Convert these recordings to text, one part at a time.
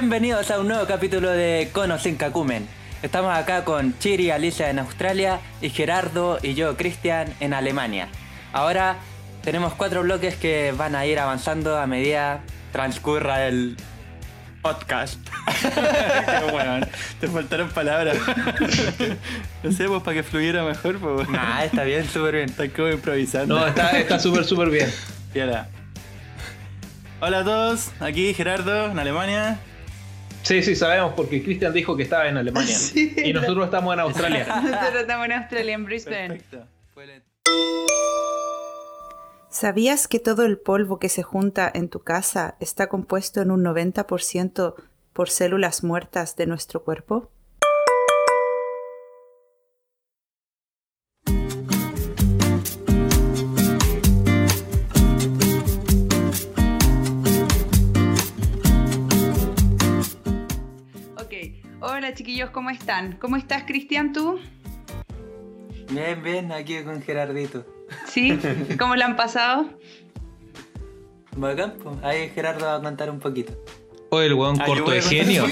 Bienvenidos a un nuevo capítulo de Cono sin Cacumen. Estamos acá con Chiri, Alicia en Australia y Gerardo y yo, Cristian, en Alemania. Ahora tenemos cuatro bloques que van a ir avanzando a medida transcurra el podcast. Qué bueno, te faltaron palabras. no sé, pues para que fluyera mejor, pues. Nah, está bien, súper bien. Está como improvisando. No, está está súper, súper bien. Hola a todos, aquí Gerardo, en Alemania. Sí, sí, sabemos porque Cristian dijo que estaba en Alemania. Sí, y nosotros estamos en Australia. Nosotros estamos en Australia, en Brisbane. Perfecto. ¿Sabías que todo el polvo que se junta en tu casa está compuesto en un 90% por células muertas de nuestro cuerpo? Hola chiquillos, ¿cómo están? ¿Cómo estás, Cristian, tú? Bien, bien, aquí con Gerardito. ¿Sí? ¿Cómo la han pasado? Bacán, pues. Ahí Gerardo va a contar un poquito. O el weón Ah, corto de genio.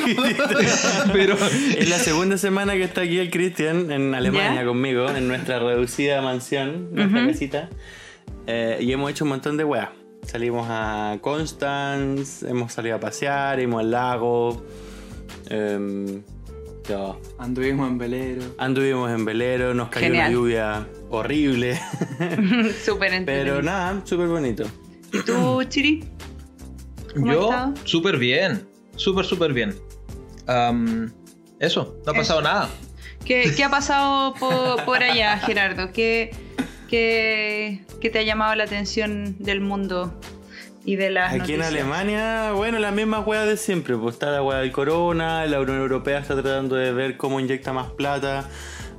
Pero Es la segunda semana que está aquí el Cristian en Alemania ¿Ya? conmigo, en nuestra reducida mansión, nuestra Ujú. casita. Eh, y hemos hecho un montón de weas. Salimos a Constance, hemos salido a pasear, hemos al lago. Ya. Anduvimos en velero. Anduvimos en velero, nos cayó Genial. una lluvia horrible. Súper. Pero nada, súper bonito. ¿Y tú, Chiri? ¿Cómo yo, súper bien. Súper, súper bien. Am, eso, no ha pasado nada. ¿Qué, qué ha pasado po- por, allá, Gerardo? ¿Qué, qué, qué te ha llamado la atención del mundo y de las Aquí en? Alemania, bueno, las mismas weas de siempre. Pues está la wea del corona, la Unión Europea está tratando de ver cómo inyecta más plata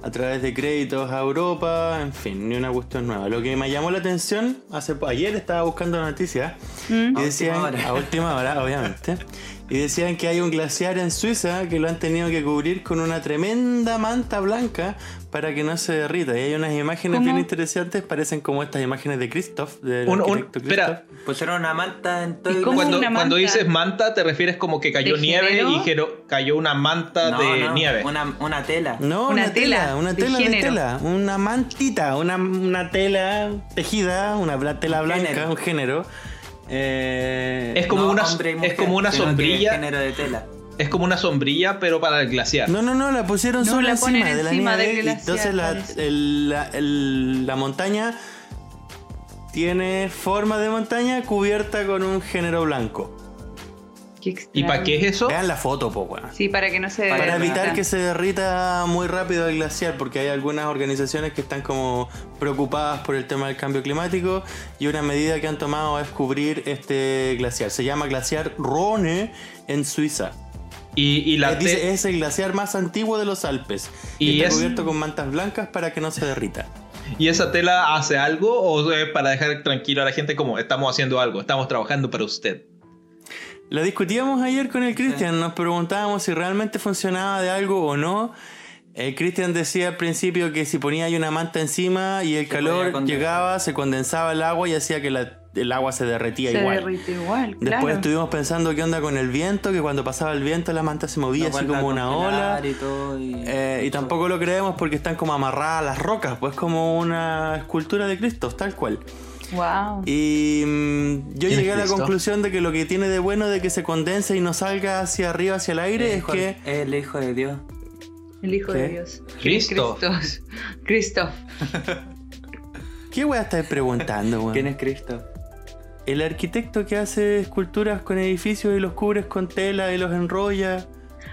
a través de créditos a Europa, en fin, ni una cuestión nueva. Lo que me llamó la atención, hace ayer estaba buscando noticias ¿Mm? y A decían, última hora. a última hora, obviamente, y decían que hay un glaciar en Suiza que lo han tenido que cubrir con una tremenda manta blanca para que no se derrita. Y hay unas imágenes ¿Cómo? bien interesantes, parecen como estas imágenes de Christoph, del Un- un- espera. Pusieron una manta en todo ¿Y el cómo Cuando, una cuando dices manta, te refieres como que cayó ¿De nieve género? y gero- cayó una manta No, de no, nieve. Una, una tela. No, Una una, tela tela, una de tela de, tela, una mantita, una, una tela tejida, una tela blanca, género. un género. Eh, Es como No una- hombre es como una sombrilla. género de tela. Es como una sombrilla, pero para el glaciar. No, no, no, la pusieron No, solo la encima de la encima nieve. del glaciar, entonces la, el- la, el- la montaña tiene forma de montaña cubierta con un género blanco. ¿Y para qué es eso? Vean la foto, po, weón. Sí, para que no se Para derrita. evitar que se derrita muy rápido el glaciar, porque hay algunas organizaciones que están como preocupadas por el tema del cambio climático y una medida que han tomado es cubrir este glaciar. Se llama glaciar Rhone en Suiza. Y, y la Eh, dice, es el glaciar más antiguo de los Alpes y, Y está es- cubierto con mantas blancas para que no se derrita. ¿Y esa tela hace algo o es para dejar tranquilo a la gente como estamos haciendo algo, estamos trabajando para usted? Lo discutíamos ayer con el Cristian, nos preguntábamos si realmente funcionaba de algo o no. El Cristian decía al principio que si ponía ahí una manta encima y el Se calor llegaba, se condensaba el agua y hacía que la- el agua se derretía Se igual. derrite igual, Después claro. estuvimos pensando qué onda con el viento, que cuando pasaba el viento la manta se movía No así como una ola. Y, todo, y, Eh, y tampoco lo creemos porque están como amarradas a las rocas, pues como una escultura de Cristo, tal cual. Wow. Y mm, yo ¿Quién es llegué a la conclusión de que lo que tiene de bueno de que se condense y no salga hacia arriba, hacia el aire, el es hijo- que... el hijo de Dios. El Hijo ¿Qué? de Dios. Cristo. Cristo. ¿Qué weá estáis preguntando, weón? ¿Quién es Cristo? El arquitecto que hace esculturas con edificios y los cubres con tela y los enrolla.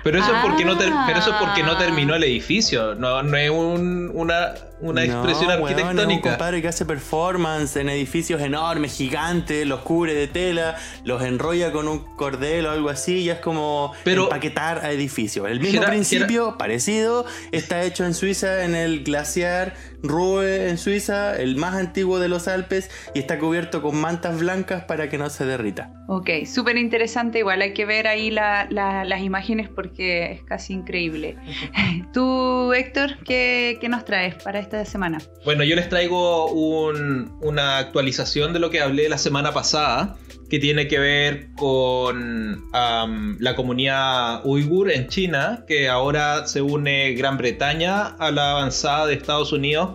Pero eso, es porque no Ah. pero eso es porque no terminó el edificio, no, no es un- una, una No, expresión weón, Es un arquitectónica. compadre que hace performance en edificios enormes, gigantes, los cubre de tela, los enrolla con un cordel o algo así, y es como Pero- empaquetar a edificios. El mismo principio, parecido, está hecho en Suiza, en el glaciar Ruhe en Suiza, el más antiguo de los Alpes, y está cubierto con mantas blancas para que no se derrita. Ok, súper interesante. Igual hay que ver ahí la- la- las imágenes porque es casi increíble. Tú, Héctor, ¿qué, qué nos traes para esta semana. Bueno, yo les traigo un- una actualización de lo que hablé la semana pasada, que tiene que ver con la comunidad uigur en China, que ahora se une Gran Bretaña a la avanzada de Estados Unidos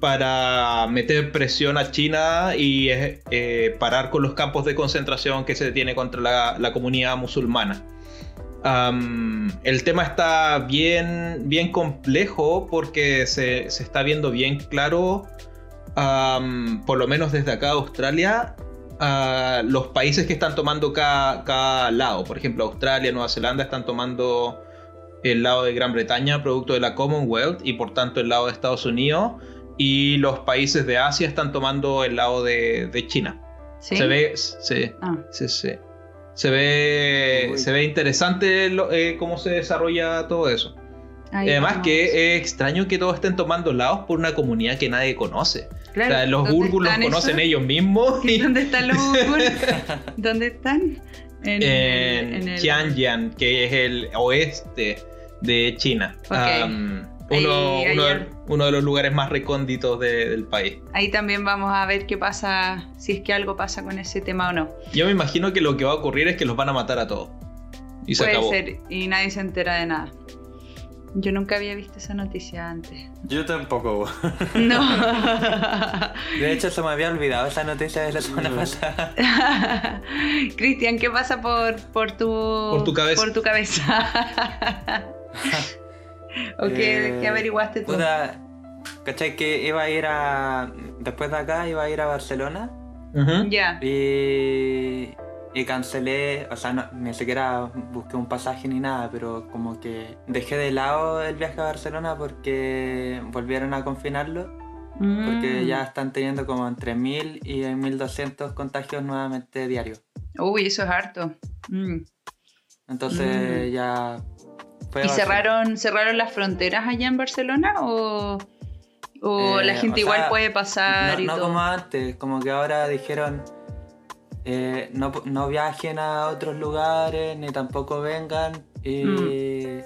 para meter presión a China y eh, eh, parar con los campos de concentración que se tiene contra la, comunidad musulmana. El tema está bien, bien complejo porque se, se está viendo bien claro, por lo menos desde acá Australia, a los países que están tomando cada, cada lado. Por ejemplo, Australia, Nueva Zelanda están tomando el lado de Gran Bretaña, producto de la Commonwealth, y por tanto el lado de Estados Unidos. Y los países de Asia están tomando el lado de, de China. ¿Sí? Se ve, sí, Ah, Sí, sí. Se ve, Uy. se ve interesante lo- eh, cómo se desarrolla todo eso. ahí Además vamos. que es extraño que todos estén tomando lados por una comunidad que nadie conoce. Claro, o sea, los ¿dónde Urgus los están conocen esos? ellos mismos. y- ¿Dónde están los Uigur? ¿Dónde están? En, en, en el- que es el oeste de China. Ok. Am, uno, Ahí- uno- ayer- uno de los lugares más recónditos de- del país. Ahí también vamos a ver qué pasa, si es que algo pasa con ese tema o no. Yo me imagino que lo que va a ocurrir es que los van a matar a todos. Y se Puede acabó. ser, y nadie se entera de nada. Yo nunca había visto esa noticia antes. Yo tampoco. No. De hecho, se me había olvidado esa noticia de la semana pasada. Cristian, ¿qué pasa por, por tu Por tu cabeza. Por tu cabeza. ¿O qué, Eh, qué averiguaste tú? puta, ¿Cachai? Que iba a ir a. Después de acá, iba a ir a Barcelona. Ya. Y. Y cancelé, o sea, no, ni siquiera busqué un pasaje ni nada, pero como que dejé de lado el viaje a Barcelona porque volvieron a confinarlo, porque Mm. ya están teniendo como entre 1000 y 1200 contagios nuevamente diarios. Uy, eso es harto. Mm. Entonces Mm. ya... fue ¿Y cerraron, cerraron las fronteras allá en Barcelona o, o Eh, la gente o igual sea, puede pasar No, y no todo? como antes, como que ahora dijeron eh, no, no viajen a otros lugares, ni tampoco vengan. Y, y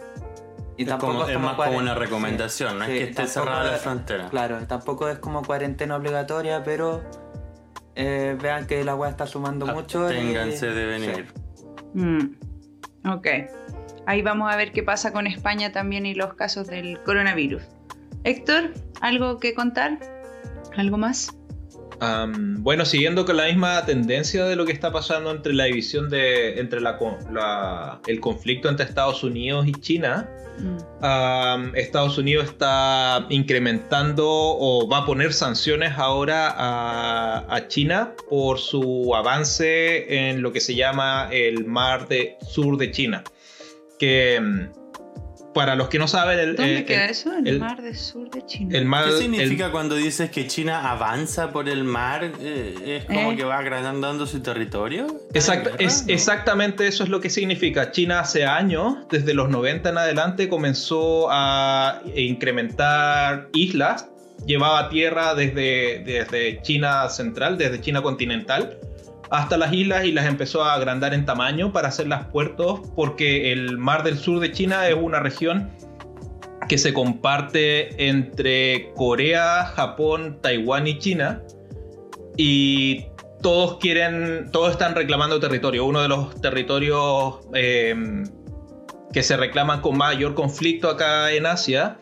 Es, tampoco como, es es como más como una recomendación, no sí, es que esté cerrada la frontera. Claro, tampoco es como cuarentena obligatoria, pero eh, vean que la weá está sumando mucho. y- Ténganse de venir. Mm, Ok. Ahí vamos a ver qué pasa con España también y los casos del coronavirus. Héctor, ¿algo que contar? ¿Algo más? Bueno, siguiendo con la misma tendencia de lo que está pasando entre la división de. entre la, el conflicto entre Estados Unidos y China. Mm. Estados Unidos está incrementando o va a poner sanciones ahora a, a China por su avance en lo que se llama el mar de, sur de China. Que mm, para los que no saben, el, ¿Dónde el- queda el- eso? En el, el- mar del sur de China. el mar. ¿Qué el- significa cuando dices que China avanza por el mar? Eh, ¿Es como Eh. que va agrandando su territorio? ¿Está en Exacta- guerra? es, ¿No? exactamente eso es lo que significa. China hace años, desde los 90 en adelante, comenzó a incrementar islas. Llevaba tierra desde, desde China central, desde China continental, hasta las islas y las empezó a agrandar en tamaño para hacerlas puertos, porque el mar del sur de China es una región que se comparte entre Corea, Japón, Taiwán y China. Y todos quieren, todos están reclamando territorio. Uno de los territorios eh, que se reclaman con mayor conflicto acá en Asia.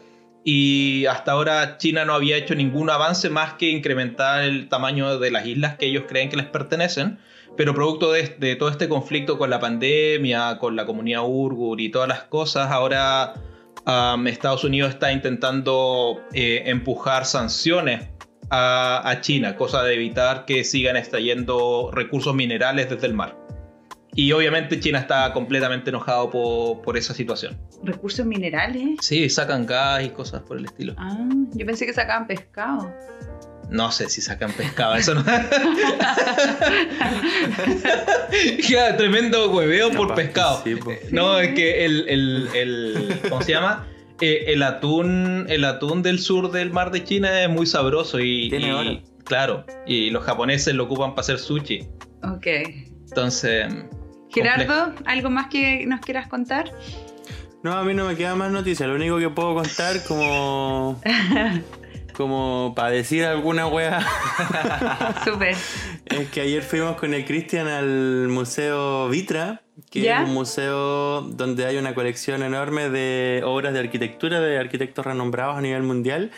Y hasta ahora China no había hecho ningún avance más que incrementar el tamaño de las islas que ellos creen que les pertenecen. Pero producto de, todo este conflicto con la pandemia, con la comunidad Urgur y todas las cosas, ahora Estados Unidos está intentando eh, empujar sanciones a, a China, cosa de evitar que sigan extrayendo recursos minerales desde el mar. Y obviamente China está completamente enojado por, por esa situación. Recursos minerales. Sí, sacan gas y cosas por el estilo. Ah, yo pensé que sacaban pescado. No sé si sacan pescado, eso no. Ya, tremendo hueveo por pescado. sí, po. No, es que el, el, el- ¿cómo se llama? Eh, el atún, el atún del sur del mar de China es muy sabroso y, Tiene y- oro. claro, y los japoneses lo ocupan para hacer sushi. Ok. Entonces, Gerardo, ¿algo más que nos quieras contar? No, a mí no me queda más noticias. Lo único que puedo contar como... como para decir alguna wea, Súper. es que ayer fuimos con el Cristian al Museo Vitra, que ¿Ya? es un museo donde hay una colección enorme de obras de arquitectura de arquitectos renombrados a nivel mundial,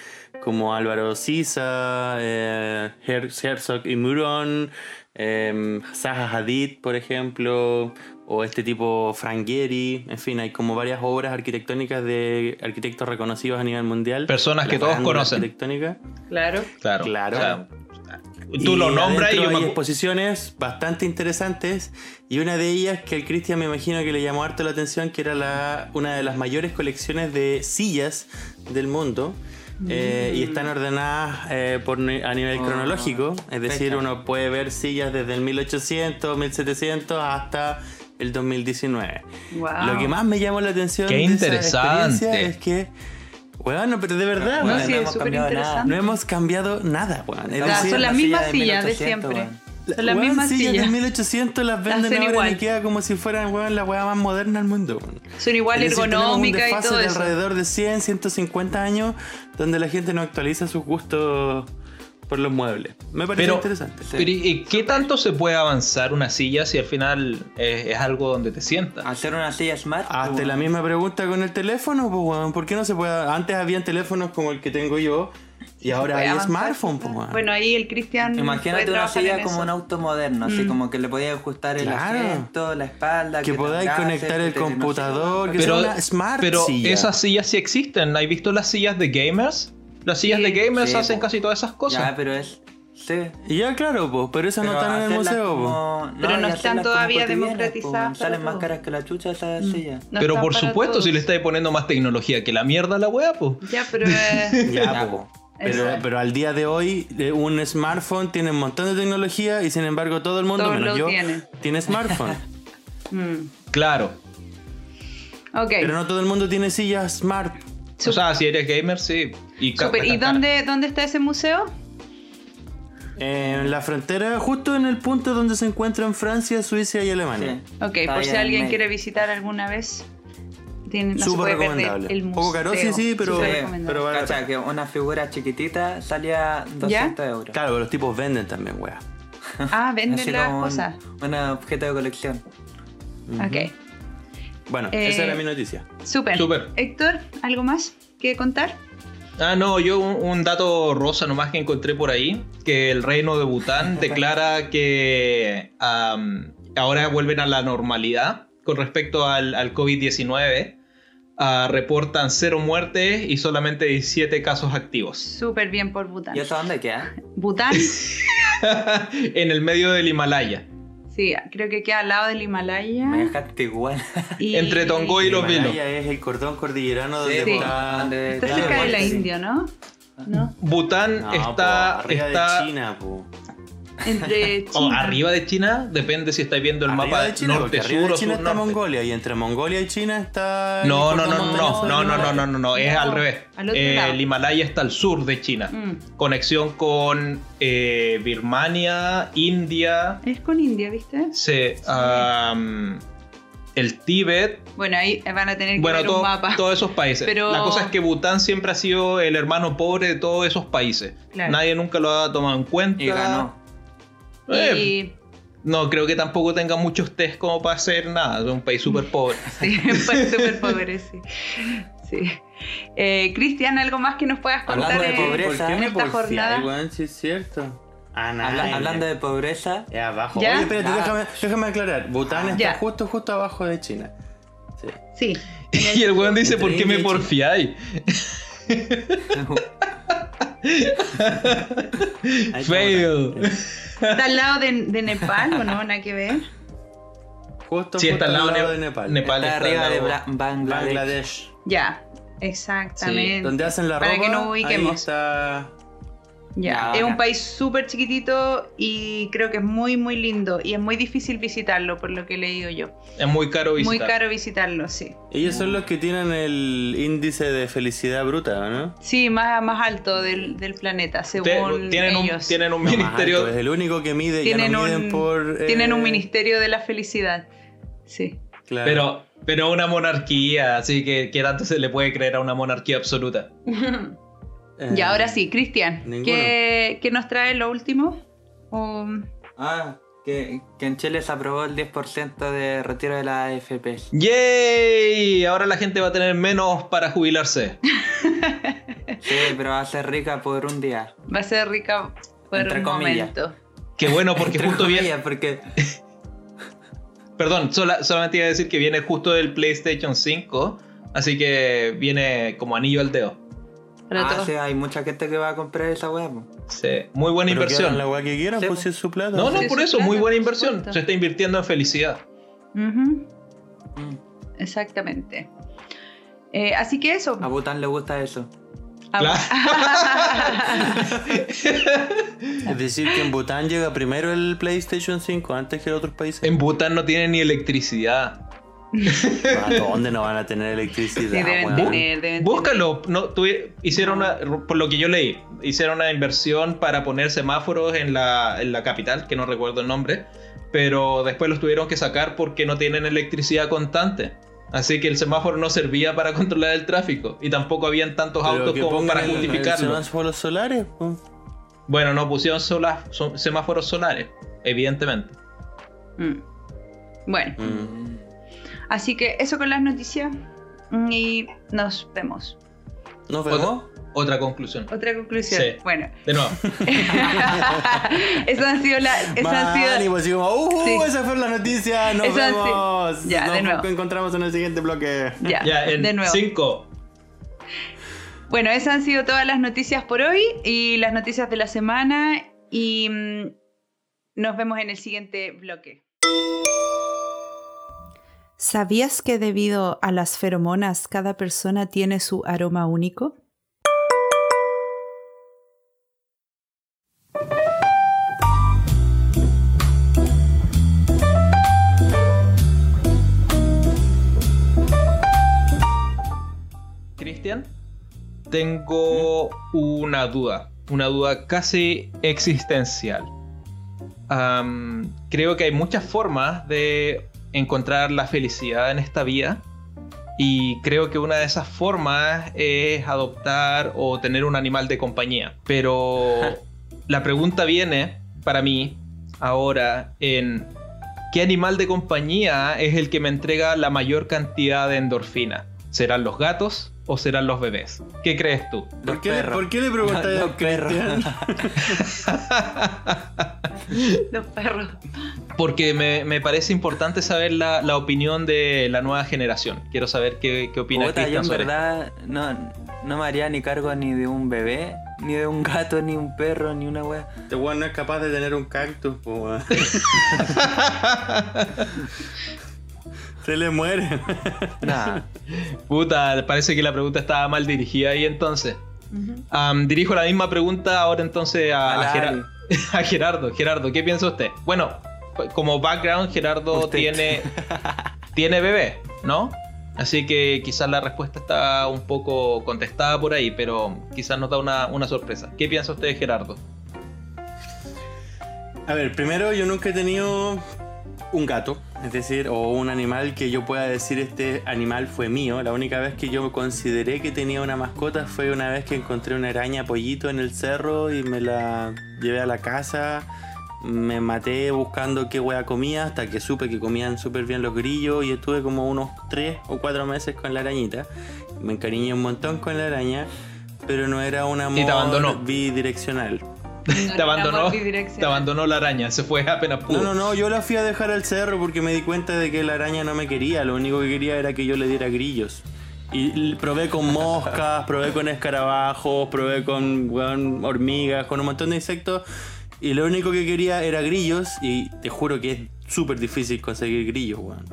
como Álvaro Sisa, eh, Her- Herzog y Muron, eh, Zaha Hadid, por ejemplo, o este tipo Frank Gehry, en fin, hay como varias obras arquitectónicas de arquitectos reconocidos a nivel mundial. Personas que todos conocen. arquitectónica. Claro. Claro. Claro. O sea, tú Y lo nombras y yo hay me... exposiciones bastante interesantes y una de ellas que al Cristian me imagino que le llamó harto la atención que era la, una de las mayores colecciones de sillas del mundo eh, y están ordenadas eh, por, a nivel Oh, cronológico es decir fecha. uno puede ver sillas desde el 1800 1700 hasta el 2019 Wow. lo que más me llamó la atención Qué de esa interesante. experiencia es que bueno pero de verdad No, weón, sí, no hemos cambiado nada. no hemos cambiado nada weón. Son las la mismas silla de sillas de 1800, siempre. Son las Weón, mismas sillas sillas. de 1800 las venden ahora igual. y queda como si fueran weón, la weá más moderna del mundo. weón. Son igual ergonómicas y desfase todo de eso. alrededor de 100, 150 años donde la gente no actualiza sus gustos por los muebles. Me parece Pero, interesante. pero ¿y y qué tanto se puede avanzar una silla si al final es, es algo donde te sientas? Hacer una silla smart. Hazte la misma pregunta con el teléfono, pues weón. ¿Por qué no se puede? Antes habían teléfonos como el que tengo yo y ahora hay avanzar, smartphone, pues. Bueno, ahí el Cristian. Imagínate una silla como eso. un auto moderno, así Mm. como que le podías ajustar el Claro. asiento, la espalda. que te podáis conectar que el computador, que Pero, sea una smart pero silla. esas sillas sí existen. ¿Has visto las sillas de gamers? Las sillas Sí. de gamers Sí, hacen po. casi todas esas cosas. Ya, pero es. Sí. Y ya, claro, pues, pero esas no están en el museo, como- Pero no están todavía democratizadas Salen más caras que la chucha esas sillas. No pero por supuesto, todos. si le estáis poniendo más tecnología que la mierda a la wea, pues. Ya, pero. eh, Ya, Ya, po. po. Pero, pero al día de hoy, eh, un smartphone tiene un montón de tecnología y sin embargo todo el mundo, menos yo, tienen. tiene smartphone. mm. Claro. Pero no todo el mundo tiene sillas smart. O sea, si eres gamer, sí. Y, ca- Súper. ¿Y ca- dónde, dónde está ese museo? En la frontera, justo en el punto donde se encuentran Francia, Suiza y Alemania. Sí. Ok, Está por si en alguien quiere visitar alguna vez. Tiene, no se perder recomendable. el Un museo. poco caro, sí, sí, pero- Sí, recomendable. pero vale Cacha, que una figura chiquitita salía 200 euros. Claro, pero los tipos venden también, wea. Ah, venden las cosas. Un objeto de colección. Ok. Bueno, Eh, esa era mi noticia. Súper. Súper. Héctor, ¿algo más que contar? Ah, no, yo un, un dato rosa nomás que encontré por ahí, que el reino de Bután declara que ahora vuelven a la normalidad con respecto al, al COVID-19. Ah, reportan cero muertes y solamente 17 casos activos. Súper bien por Bután. ¿Y eso dónde queda? Bután, en el medio del Himalaya. sí, creo que queda al lado del Himalaya. Me dejaste igual. y- Entre Tongoy y los Himalaya vilos. es el cordón cordillerano Sí, donde Sí. está... donde- Está cerca de la. India, ¿no? ¿No? Bután No, está, po, está de China, po. Entre o China. arriba de China, depende si estáis viendo el Arriba mapa de China, norte, arriba sur de o China sur está norte. Mongolia y entre Mongolia y China está... No, no, no, no, no, no, no, no, Himalaya. no, no, es No, al revés. al otro Eh, lado. el Himalaya está al sur de China. Mm. Conexión con eh, Birmania, India, Es con India, ¿viste? se, am, el Tíbet, Bueno, ahí van a tener que bueno, ver todo- un mapa. todos esos países. Pero- La cosa es que Bután siempre ha sido el hermano pobre de todos esos países. Claro. Nadie nunca lo ha tomado en cuenta. Y ganó. Eh, Y No, creo que tampoco tenga muchos test como para hacer nada. Es un país súper pobre. sí, fue súper pobre, sí. sí. Eh, Cristian, ¿algo más que nos puedas contar Hablando de pobreza, ¿Por qué en me esta porfiáis, jornada? weón? Sí, es cierto. Ah. Habla- hablando de pobreza, Es abajo. ¿Ya? Oye, espérate, Ah. déjame, déjame aclarar. Bután está Ya. justo, justo abajo de China. Sí. Sí. y el weón dice, ¿por qué me India y China". porfiáis? Fail. ¿Está al lado de, de Nepal o no? Nada que ver. Justo, Sí, está al lado de de Nepal. Nepal. está está arriba de. Bla- Bangladesh. Bangladesh. Ya, exactamente. Donde hacen la Para ropa. que nos ubiquemos. Ahí está. Ya, Ya, es un país súper chiquitito y creo que es muy, muy lindo. Y es muy difícil visitarlo, por lo que he leído yo. Es muy caro visitar. Muy caro visitarlo, sí. Ellos son los que tienen el índice de felicidad bruta, ¿no? Sí, más, más alto del, del planeta, Te- según tienen, un, ellos. tienen un No, ministerio. alto, es el único que mide. tienen, ya no miden un, por. eh, tienen un ministerio de la felicidad. Sí. claro. Pero, pero una monarquía, así que ¿qué tanto se le puede creer a una monarquía absoluta? Eh, Y ahora sí, Cristian. ¿qué, qué nos trae lo último? O- Ah, que, que en Chile se aprobó el 10% de retiro de la AFP. ¡Yay! Ahora la gente va a tener menos para jubilarse. Sí, pero va a ser rica por un día. va a ser rica por Entre un comillas. momento. Qué bueno, porque Entre justo viene. porque Perdón, sola- solamente iba a decir que viene justo del PlayStation 5. Así que viene como anillo al dedo. Para ah, todos. sí, hay mucha gente que va a comprar esa weá. Sí, muy buena Pero inversión. la weá que quieran, Sí, pues po. si es su plata. No, no, Sí, por eso, muy buena inversión. Se está invirtiendo en felicidad. Mm. Exactamente. Eh, así que eso. A Bután le gusta eso. Ah, Es decir, que en Bután llega primero el PlayStation 5 antes que en otros países. En Bután no tiene ni electricidad. ¿A dónde no van a tener electricidad? Sí, deben tener, deben Búscalo. No, hicieron una, por lo que yo leí, hicieron una inversión para poner semáforos en la, en la capital, que no recuerdo el nombre, pero después los tuvieron que sacar porque no tienen electricidad constante. Así que el semáforo no servía para controlar el tráfico y tampoco habían tantos Pero autos como para el- el justificarlo. semáforos solares. pues. Bueno, no pusieron sola- so- semáforos solares, evidentemente. Mm. Bueno, Mm. Así que eso con las noticias. Y nos vemos. ¿Nos vemos? Otra conclusión. Otra conclusión. Sí. Bueno, De nuevo. eso han sido la. Eso han Man, y sido. pues como, ¡uh! Sí. Esa fue la noticia. Nos sido- vemos. Ya, Nos de nuevo. encontramos en el siguiente bloque. Ya, ya, en de nuevo. 5. Bueno, esas han sido todas las noticias por hoy y las noticias de la semana. Y mm, nos vemos en el siguiente bloque. ¿Sabías que debido a las feromonas cada persona tiene su aroma único? Cristian, tengo una duda, una duda casi existencial. Creo que hay muchas formas de encontrar la felicidad en esta vida y creo que una de esas formas es adoptar o tener un animal de compañía. Pero la pregunta viene para mí ahora en ¿qué animal de compañía es el que me entrega la mayor cantidad de endorfina? ¿Serán los gatos o serán los bebés? ¿Qué crees tú? Los ¿Por qué. ¿Por qué le preguntas Los a perros. Los perros. Porque me, me parece importante saber la, la opinión de la nueva generación. Quiero saber qué, qué opina Puta, yo en sobre esto. verdad no, no me haría ni cargo ni de un bebé, ni de un gato, ni un perro, ni una wea. Este weón no es capaz de tener un cactus, po. Se le muere. Puta, parece que la pregunta estaba mal dirigida ahí entonces. Dirijo la misma pregunta ahora entonces a, A a a Gerardo. Gerardo, ¿qué piensa usted? Bueno, como background, Gerardo Usted. tiene, tiene bebé, ¿no? Así que quizás la respuesta está un poco contestada por ahí, pero quizás nos da una, una sorpresa. ¿Qué piensa usted, Gerardo? A ver, primero yo nunca he tenido un gato, es decir, o un animal que yo pueda decir este animal fue mío. La única vez que yo consideré que tenía una mascota fue una vez que encontré una araña pollito en el cerro y me la llevé a la casa. Me maté buscando qué wea comía hasta que supe que comían súper bien los grillos y estuve como unos 3 o 4 meses con la arañita. Me encariñé un montón con la araña, pero no era un amor te te abandonó, te abandonó la araña, se fue apenas pudo. No, no, no, yo la fui a dejar al cerro porque me di cuenta de que la araña no me quería, lo único que quería era que yo le diera grillos. Y probé con moscas, probé con escarabajos, probé con hormigas, con un montón de insectos. Y lo único que quería era grillos y te juro que es súper difícil conseguir grillos, weón.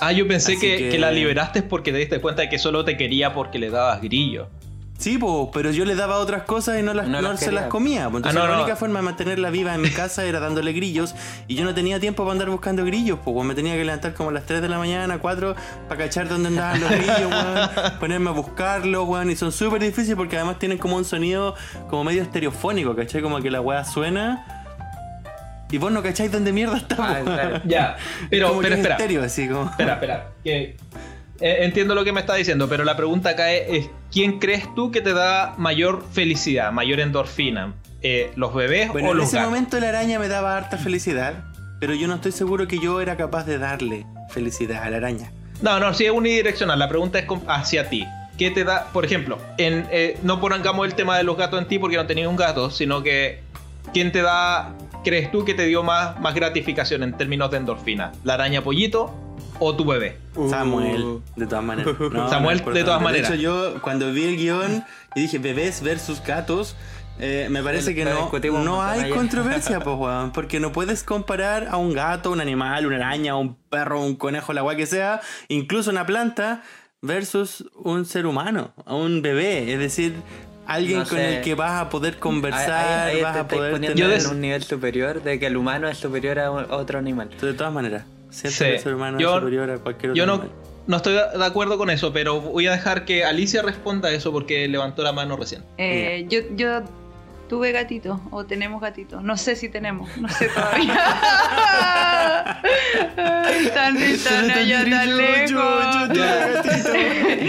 Ah, yo pensé Así que, que- que la liberaste porque te diste cuenta de que solo te quería porque le dabas grillo. Sí, po, pero yo le daba otras cosas y no, las, No no las se las comía. po. Entonces Ah, no, la única forma de mantenerla viva en mi casa era dándole grillos. Y yo no tenía tiempo para andar buscando grillos, pues me tenía que levantar como a las 3 de la mañana, 4, para cachar dónde andaban los grillos, weón. Ponerme a buscarlos, weón. Y son súper difíciles porque además tienen como un sonido como medio estereofónico, ¿cachai? Como que la weá suena. Y vos no cacháis dónde mierda está, Ah, claro. Ya, pero, Como que pero es espera. estéreo, así como. Espera, espera. Que entiendo lo que me está diciendo, pero la pregunta acá es, ¿quién crees tú que te da mayor felicidad, mayor endorfina? Eh, ¿Los bebés Bueno, o en los ese gatos? momento la araña me daba harta felicidad, pero yo no estoy seguro que yo era capaz de darle felicidad a la araña. No, no, sí es unidireccional. La pregunta es hacia ti. ¿Qué te da, por ejemplo, en, eh, no pongamos el tema de los gatos en ti porque no tenías un gato, sino que ¿quién te da, crees tú que te dio más, más gratificación en términos de endorfina? ¿La araña pollito o tu bebé? Samuel, de todas maneras. No, Samuel, no de todas maneras. De hecho, yo cuando vi el guion y dije bebés versus gatos, eh, me parece que no, no hay controversia, pues, weón. Porque no puedes comparar a un gato, un animal, una araña, un perro, un conejo, la guay que sea, incluso una planta, versus un ser humano, a un bebé. Es decir, alguien No con sé. el que vas a poder conversar, Ahí- ahí vas te a poder tener... des- en un nivel superior de que el humano es superior a un- a otro animal. De todas maneras, siento Sí. que el ser humano Yo- es superior a cualquier otro Yo no, animal. no estoy de acuerdo con eso, pero voy a dejar que Alicia responda eso porque levantó la mano recién. Eh, yo, yo tuve gatito o tenemos gatito. No sé si tenemos, no sé todavía. Tan, tan allá, tan lejos.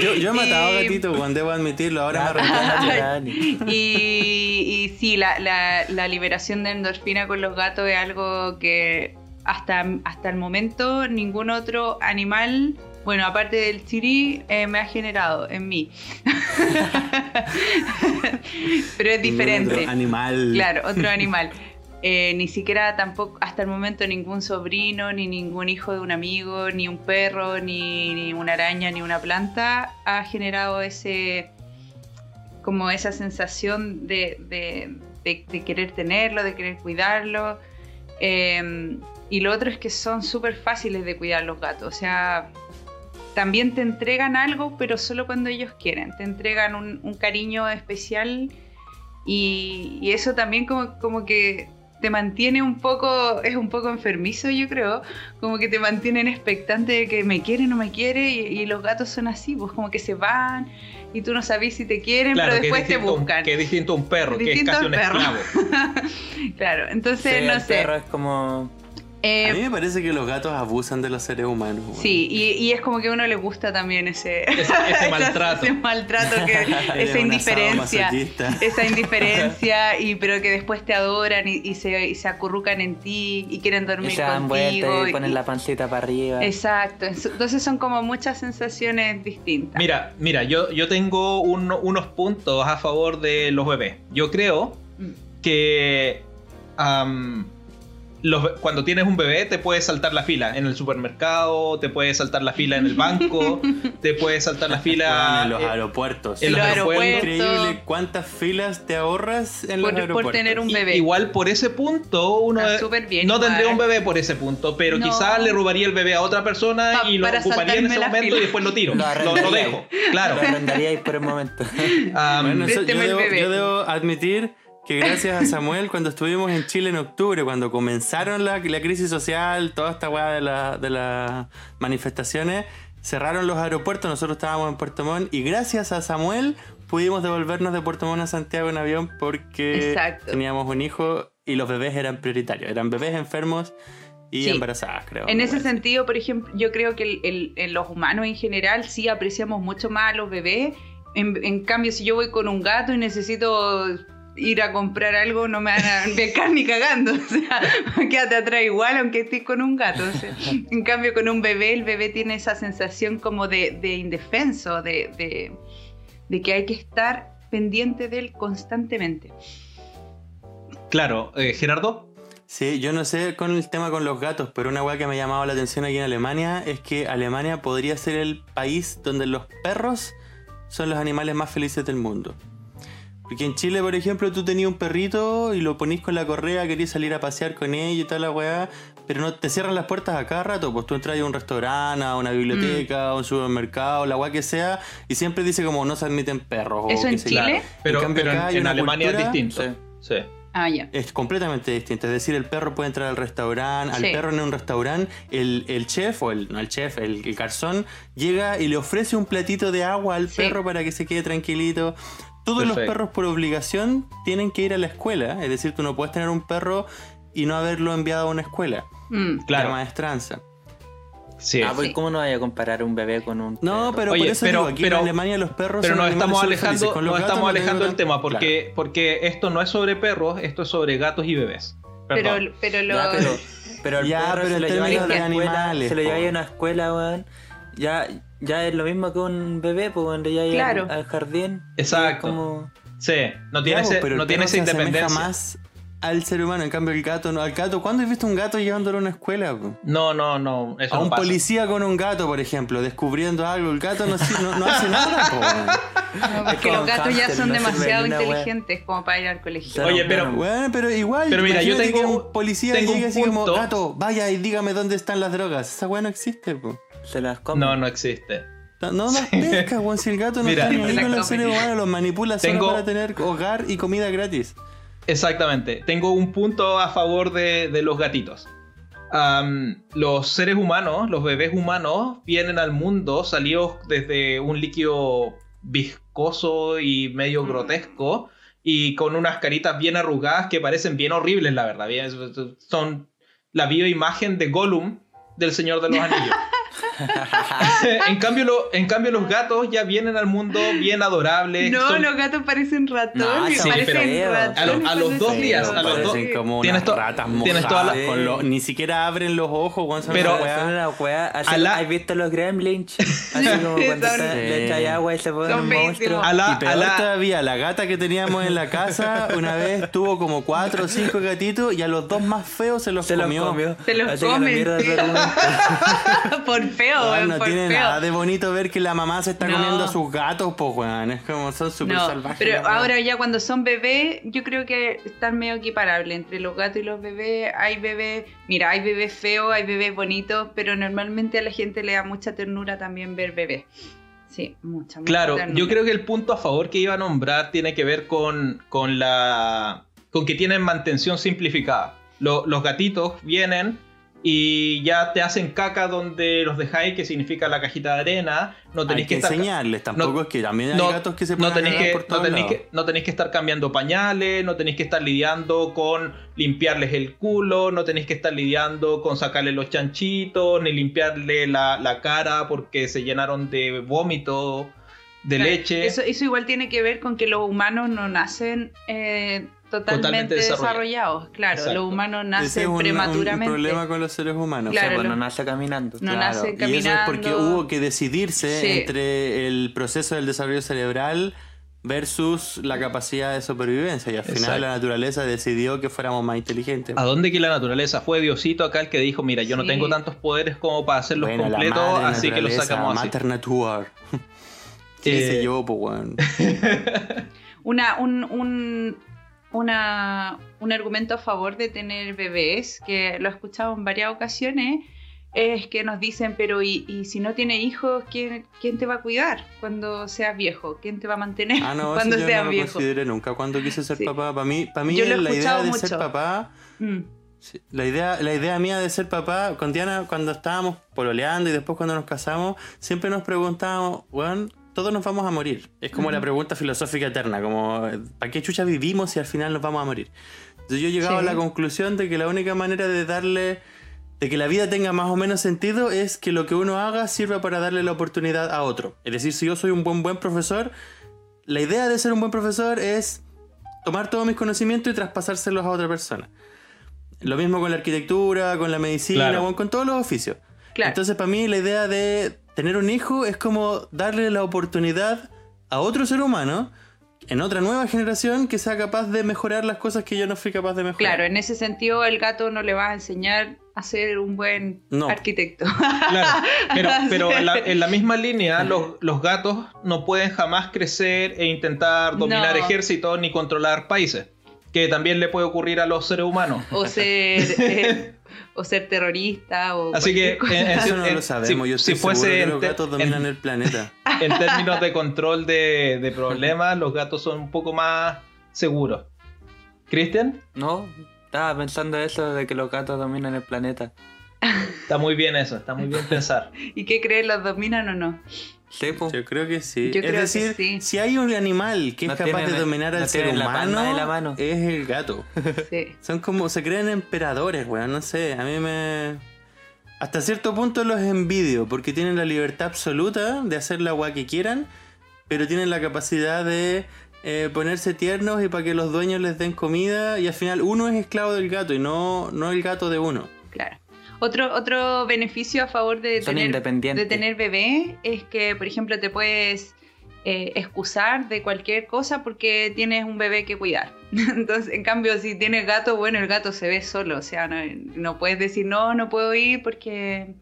Yo, yo he matado Y- gatitos, Juan, debo admitirlo. Ahora me arrepiento. Y, y sí, la, la- la liberación de endorfina con los gatos es algo que hasta, hasta el momento ningún otro animal, bueno, aparte del chiri, eh, me ha generado en mí. Pero es diferente. Otro animal. Claro, otro animal. Eh, ni siquiera tampoco, hasta el momento, ningún sobrino, ni ningún hijo de un amigo, ni un perro, ni, ni una araña, ni una planta ha generado ese como esa sensación de, de- de- de querer tenerlo, de querer cuidarlo. Eh, y lo otro es que son súper fáciles de cuidar los gatos. O sea, también te entregan algo, pero solo cuando ellos quieren. Te entregan un, un cariño especial y, y eso también como, como que te mantiene un poco, es un poco enfermizo yo creo, como que te mantienen expectante de que me quiere o no me quiere y, y los gatos son así, pues como que se van y tú no sabes si te quieren, Claro, pero que es después te distinto buscan. Que es distinto a un perro, que es Distinto casi un perro. esclavo. claro, entonces Sí, no el sé. perro es como. Eh, A mí me parece que los gatos abusan de los seres humanos. Sí, y, y es como que a uno le gusta también ese, Ese- ese maltrato. ese maltrato, que, esa indiferencia, esa indiferencia, y pero que después te adoran y, y se, y se acurrucan en ti y quieren Y dormir se dan contigo. vueltas y y- ponen la pancita para arriba. Exacto, entonces son como muchas sensaciones distintas. Mira, mira, yo, yo tengo uno- unos puntos a favor de los bebés. Yo creo Mm. que los cuando tienes un bebé te puedes saltar la fila en el supermercado, te puedes saltar la fila en el banco, te puedes saltar la fila en los aeropuertos. en los Los aeropuertos. aeropuertos. Increíble cuántas filas te ahorras en Por- los por aeropuertos. tener un bebé. Igual por ese punto uno bien, no igual. tendría un bebé por ese punto, pero No. quizás le robaría el bebé a otra persona Pa- y lo ocuparía en ese momento fila. y después lo tiro. Lo lo, lo arrendaría. dejo. Claro. Lo arrendaríais por el momento. Am, Bueno, eso- yo, debo, bebé. yo debo admitir que gracias a Samuel, cuando estuvimos en Chile en octubre, cuando comenzaron la, la crisis social, toda esta weá de, la- de las manifestaciones, cerraron los aeropuertos, nosotros estábamos en Puerto Montt y gracias a Samuel pudimos devolvernos de Puerto Montt a Santiago en avión porque Exacto. teníamos un hijo y los bebés eran prioritarios, eran bebés enfermos y Sí. embarazadas, creo. En ese sentido, por ejemplo, yo creo que el- los humanos en general sí apreciamos mucho más a los bebés. En, en cambio, si yo voy con un gato y necesito ir a comprar algo, no me van a becar ni cagando. O sea, quédate atrás igual aunque estés con un gato. o sea. en cambio, con un bebé, el bebé tiene esa sensación como de, de indefenso, de, de- de que hay que estar pendiente de él constantemente. claro, eh, Gerardo. Sí, yo no sé con el tema con los gatos, pero una weá que me ha llamado la atención aquí en Alemania es que Alemania podría ser el país donde los perros son los animales más felices del mundo. Porque en Chile, por ejemplo, tú tenías un perrito y lo ponís con la correa, querías salir a pasear con ella y toda la weá, pero no te cierran las puertas a cada rato. Pues tú entras a un restaurante, a una biblioteca, a un supermercado, la weá que sea, y siempre dice como no se admiten perros. o ¿Eso en qué sé yo. Chile? Pero, cambio, pero en, acá hay en una Alemania cultura- es distinto. Sí. Sí. Ah, ya. Es completamente distinto. Es decir, el perro puede entrar al restaurante, al Sí. perro en un restaurante, el, el chef, o el, no el chef, el, el garzón, llega y le ofrece un platito de agua al Sí. perro para que se quede tranquilito. Todos los perros por obligación tienen que ir a la escuela. Es decir, tú no puedes tener un perro y no haberlo enviado a una escuela. Mm. Claro. La maestranza. Sí. Ah, pues Sí. ¿cómo no vaya a comparar un bebé con un No, perro? pero Oye, por eso pero- digo, aquí pero- en Alemania los perros Pero nos estamos alejando, los nos gatos estamos no alejando del tema porque, porque esto no es sobre perros, esto es sobre gatos y bebés. Pero, pero Ya, los. pero, pero el Ya, perro pero se lo lleva a escuela, animales, se lo lleva a una escuela, weón. Ya, ya es lo mismo que un bebé, pues cuando ya llega Claro. al, al jardín. Exacto. Es como... Sí, no tiene, Ya, ese- pero el no tiene esa independencia. más al ser humano, en cambio el gato no. Al gato, ¿cuándo has visto un gato llevándolo a una escuela? po? No, no, no, eso A no un pasa. policía con un gato, por ejemplo, descubriendo algo. El gato no, no- no hace nada. No, porque los gatos ya son demasiado una wea. inteligentes como para ir al colegio. Oye, pero-. Bueno, pero igual. Pero mira, yo tengo que un- policía tengo un llegue así como, gato, vaya y dígame dónde están las drogas. Esa weá no existe, po. Se las come. No, no existe. No, no las pesca, weón. Si el gato no Mira. está ni ahí con los seres humanos, los manipula solo Tengo- para tener hogar y comida gratis. Exactamente. Tengo un punto a favor de, de los gatitos. Los seres humanos, los bebés humanos, vienen al mundo salidos desde un líquido viscoso y medio Mm. grotesco y con unas caritas bien arrugadas que parecen bien horribles, la verdad. Son la bioimagen de Gollum del Señor de los Anillos. en, cambio, lo- en cambio, los gatos ya vienen al mundo bien adorables. No, son- los gatos parecen ratones. No, sí, parecen pero ratones. a lo- a los dos días, a los dos- como Tienes unas to- ratas tienes toda la- con lo- ni siquiera abren los ojos, son Pero- una weá. Así- A la- ¿Has visto los gremlins? Así como cuando Son- está- le echáis agua y se ponen un monstruo. A la- y peor a la- todavía, la gata que teníamos en la casa una vez tuvo como cuatro o cinco gatitos y a los dos más feos se los Se los comió. comió. Se los la comen, mierda sí. feo, weón, no tiene feo. nada de bonito ver que la mamá se está No. comiendo a sus gatos, pues weón. Es como son súper No, salvajes. pero ahora ya cuando son bebés, yo creo que están medio equiparables entre los gatos y los bebés. Hay bebés, mira, hay bebés feos, hay bebés bonitos, pero normalmente a la gente le da mucha ternura también ver bebés. Sí, mucha, mucha Claro, ternura. yo creo que el punto a favor que iba a nombrar tiene que ver con, con la. con que tienen mantención simplificada. Lo- los gatitos vienen y ya te hacen caca donde los dejáis, que significa la cajita de arena. No hay tenéis que que, estar. enseñarles, tampoco no- es que también hay no- gatos que se no ponen tenéis que, por no, tenéis que, no tenéis que estar cambiando pañales, no tenéis que estar lidiando con limpiarles el culo, no tenéis que estar lidiando con sacarle los chanchitos, ni limpiarle la, la cara porque se llenaron de vómito, de Claro, leche. Eso, eso igual tiene que ver con que los humanos no nacen eh, totalmente, Totalmente desarrollados. Claro, Exacto. los humanos Ese nacen es un, un prematuramente. problema con los seres humanos. Claro, O sea, pues, lo- no nace caminando. No Claro, nace Y eso es porque caminando. hubo que decidirse Sí. entre el proceso del desarrollo cerebral versus la capacidad de supervivencia. Y al final Exacto. la naturaleza decidió que fuéramos más inteligentes. ¿A dónde que la naturaleza? Fue Diosito acá el que dijo, mira, yo no tengo tantos poderes como para hacerlos Bueno, completos, así que los sacamos así. ¿Qué Eh, sé yo, pues, weón? Una, un, un, una- un argumento a favor de tener bebés, que lo he escuchado en varias ocasiones, es que nos dicen, pero ¿y, y si no tienes hijos, ¿quién, quién te va a cuidar cuando seas viejo? ¿Quién te va a mantener Ah, no, cuando seas no lo viejo? consideré nunca cuando quise ser Sí. papá. Para mí, para mí Yo lo he la idea de mucho. ser papá... Mm, Sí, La idea, la idea mía de ser papá, con Diana, cuando estábamos pololeando y después cuando nos casamos, siempre nos preguntábamos, weón, todos nos vamos a morir. Es como la pregunta filosófica eterna, como, ¿para qué chucha vivimos si al final nos vamos a morir? Entonces yo he llegado Sí. a la conclusión de que la única manera de darle, de que la vida tenga más o menos sentido es que lo que uno haga sirva para darle la oportunidad a otro. Es decir, si yo soy un buen buen profesor, la idea de ser un buen profesor es tomar todos mis conocimientos y traspasárselos a otra persona. Lo mismo con la arquitectura, con la medicina, Claro. con todos los oficios. claro. Entonces, para mí, la idea de tener un hijo es como darle la oportunidad a otro ser humano, en otra nueva generación, que sea capaz de mejorar las cosas que yo no fui capaz de mejorar. Claro, en ese sentido el gato no le va a enseñar a ser un buen No. arquitecto. Claro, pero, pero en, la, en la misma línea, los, los gatos no pueden jamás crecer e intentar dominar No. ejércitos ni controlar países, que también le puede ocurrir a los seres humanos. o ser eh, o ser terrorista o Así que, en- Eso no en- lo sabemos. si- yo estoy si fuese que en los gatos en- dominan el planeta. en términos de control de, de problemas, los gatos son un poco más seguros. ¿Cristian? No, estaba pensando eso de que los gatos dominan el planeta. Está muy bien eso, está muy bien pensar. ¿Y qué crees? ¿Los dominan o no? Yo creo que sí. Yo es creo que decir, sí. si hay un animal que es capaz de dominar no al ser la humano, de la mano. es el gato. Sí. Son como, se creen emperadores, weón, no sé, a mí me... hasta cierto punto los envidio, porque tienen la libertad absoluta de hacer la agua que quieran, pero tienen la capacidad de eh, ponerse tiernos y para que los dueños les den comida, y al final uno es esclavo del gato y no, no el gato de uno. Claro. Otro, otro beneficio a favor de Son tener, de tener bebé es que, por ejemplo, te puedes eh, excusar de cualquier cosa porque tienes un bebé que cuidar. Entonces, en cambio, si tienes gato, bueno, el gato se ve solo. O sea, no, no puedes decir, no, no puedo ir porque,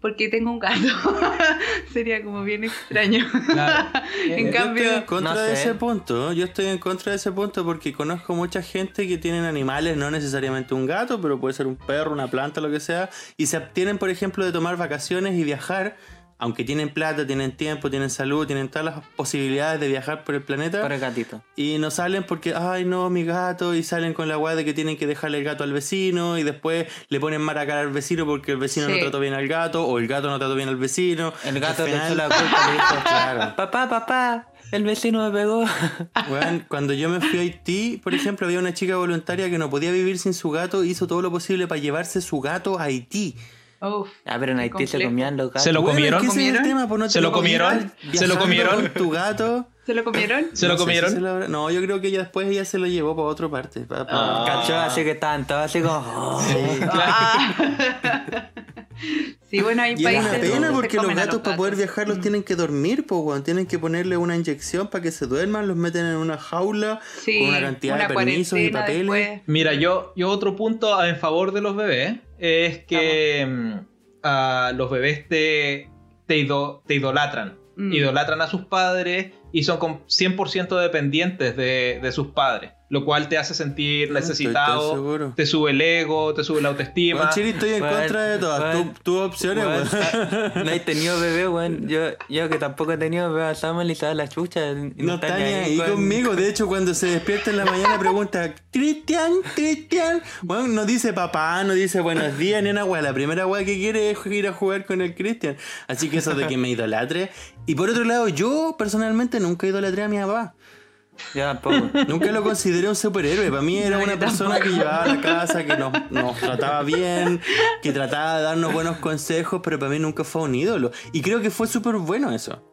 porque tengo un gato. Sería como bien extraño. Claro. en Eh, cambio, Yo estoy en contra no de sé. ese punto. Yo estoy en contra de ese punto porque conozco mucha gente que tienen animales, no necesariamente un gato, pero puede ser un perro, una planta, lo que sea, y se abstienen, por ejemplo, de tomar vacaciones y viajar, aunque tienen plata, tienen tiempo, tienen salud, tienen todas las posibilidades de viajar por el planeta. Por el gatito. Y no salen porque, ay no, mi gato, y salen con la weá de que tienen que dejarle el gato al vecino, y después le ponen mala cara al vecino porque el vecino no trató bien al gato, o el gato no trató bien al vecino. El gato Al le echó final- la culpa, le dijo, Claro. papá, papá, el vecino me pegó. Weón, cuando yo me fui a Haití, por ejemplo, había una chica voluntaria que no podía vivir sin su gato, hizo todo lo posible para llevarse su gato a Haití. Uf, Ah, pero en Haití se comían los gatos. Se lo Weón, comieron? es que ese es el ¿Comieron? tema, pues no te ¿Se lo comieron? ¿Se lo comieron? tu gato. ¿Se lo comieron? ¿Se lo No sé si comieron? se lo No, yo creo que ella después ella se lo llevó para otra parte. pa- pa- Ah. Cachó, así que estaban todos así como. oh. Ah. sí, bueno, hay Y es países una donde pena porque los gatos para poder viajar los tienen que dormir, pues, weón. Tienen que ponerle una inyección para que se duerman, los meten en una jaula Sí, con una cantidad una de permisos y papeles. después. Mira, yo, yo otro punto en favor de los bebés es que mm, los bebés te, te, ido- te idolatran. Mm. Idolatran a sus padres y son con 100% dependientes de, de sus padres. Lo cual te hace sentir tan necesitado, te sube el ego, te sube la autoestima. Weón, Chiri, estoy en Weón, contra de todas weón, tu- tus opciones, Weón, weón. no he tenido bebé, weón. Yo, yo que tampoco he tenido bebé a Samuel y sabe la chucha. y No está ni ahí con- conmigo. De hecho, cuando se despierta en la mañana pregunta, Cristian, Cristian. Bueno, no dice papá, no dice buenos días, ni una weá. La primera weá que quiere es ir a jugar con el Cristian. Así que eso de que me idolatre. Y por otro lado, yo personalmente nunca idolatré a mi papá. Tampoco. Nunca lo consideré un superhéroe. Para mí era No, una persona que llevaba a la casa, que nos, nos trataba bien, que trataba de darnos buenos consejos, pero para mí nunca fue un ídolo. Y creo que fue súper bueno eso.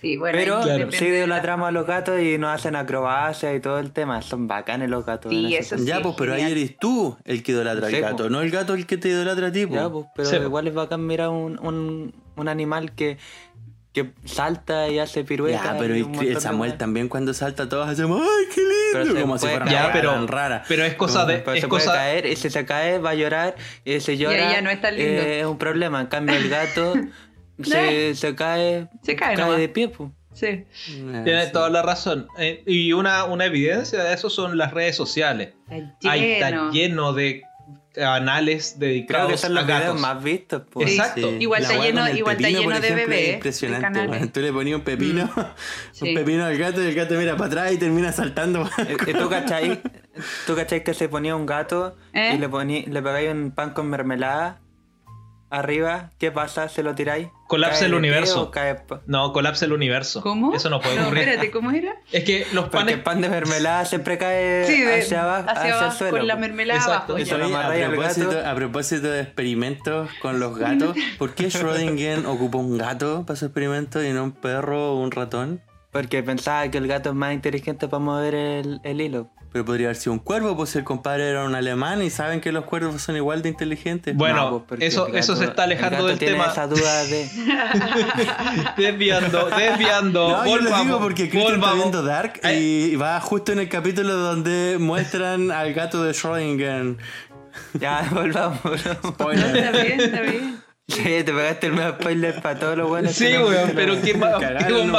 Sí, bueno, Pero Claro. sí de la- idolatramos a los gatos y nos hacen acrobacias y todo el tema. Son bacanes los gatos. Sí, eso sentido. Ya, sí, pues, pero ahí eres tú el que idolatra al Sí, gato, pues. no el gato el que te idolatra a ti. pues. Ya, pues, pero Sí, pues. igual es bacán mirar un, un, un animal que, que salta y hace piruetas. Ya, pero y de Samuel weas. también cuando salta todos hacemos ¡ay, qué Pero lindo! se Como si puede fuera Ya, weá pero- rara. Pero es cosa de. Pero Es se puede cosa, caer y si se cae va a llorar y si llora ya no es tan lindo. eh, es un problema. En cambio el gato se, se cae, Se cae nomás. de pie. pues. Sí. Eh, Tienes sí. toda la razón. Eh, y una, una evidencia de eso son las redes sociales. Está Ahí está lleno. lleno de canales Creo dedicados que son a los videos gatos. más vistos. Pues. Sí. Exacto. Igual está lleno- igual está lleno de ejemplo, es bebés, de Impresionante. weón. Tú le ponías un pepino, Sí. un pepino al gato y el gato mira para atrás y termina saltando. ¿Y tú cachai? ¿Tú cachai que se ponía un gato ¿Eh? y le, poní, le pegáis un pan con mermelada arriba? ¿Qué pasa? ¿Se lo tiráis? Colapsa ¿Cae el universo. cae No, colapsa el universo. ¿Cómo? Eso no puede No, ocurrir. espérate, ¿cómo era? Es que los Porque panes. el pan de mermelada siempre cae Sí, de- hacia abajo, hacia, hacia abajo, el suelo. con la mermelada Exacto. abajo. Eso lo a, propósito, gato. a propósito de experimentos con los gatos, ¿por qué Schrödinger ocupó un gato para su experimento y no un perro o un ratón? Porque pensaba que el gato es más inteligente para mover el, el hilo. Pero podría haber sido un cuervo, pues si el compadre era un alemán y saben que los cuervos son igual de inteligentes. Bueno, No, pues, eso, eso se está el alejando gato del tiene tema. esa duda de... desviando, desviando. No, yo lo digo porque Cristian está viendo Dark y va justo en el capítulo donde muestran al gato de Schrödinger. Ya, volvamos. volvamos. No, Spoiler. está bien, está bien. Sí, te pegaste el medio spoiler para todos los buenos. Sí, weón, pero qué más, Cagaron,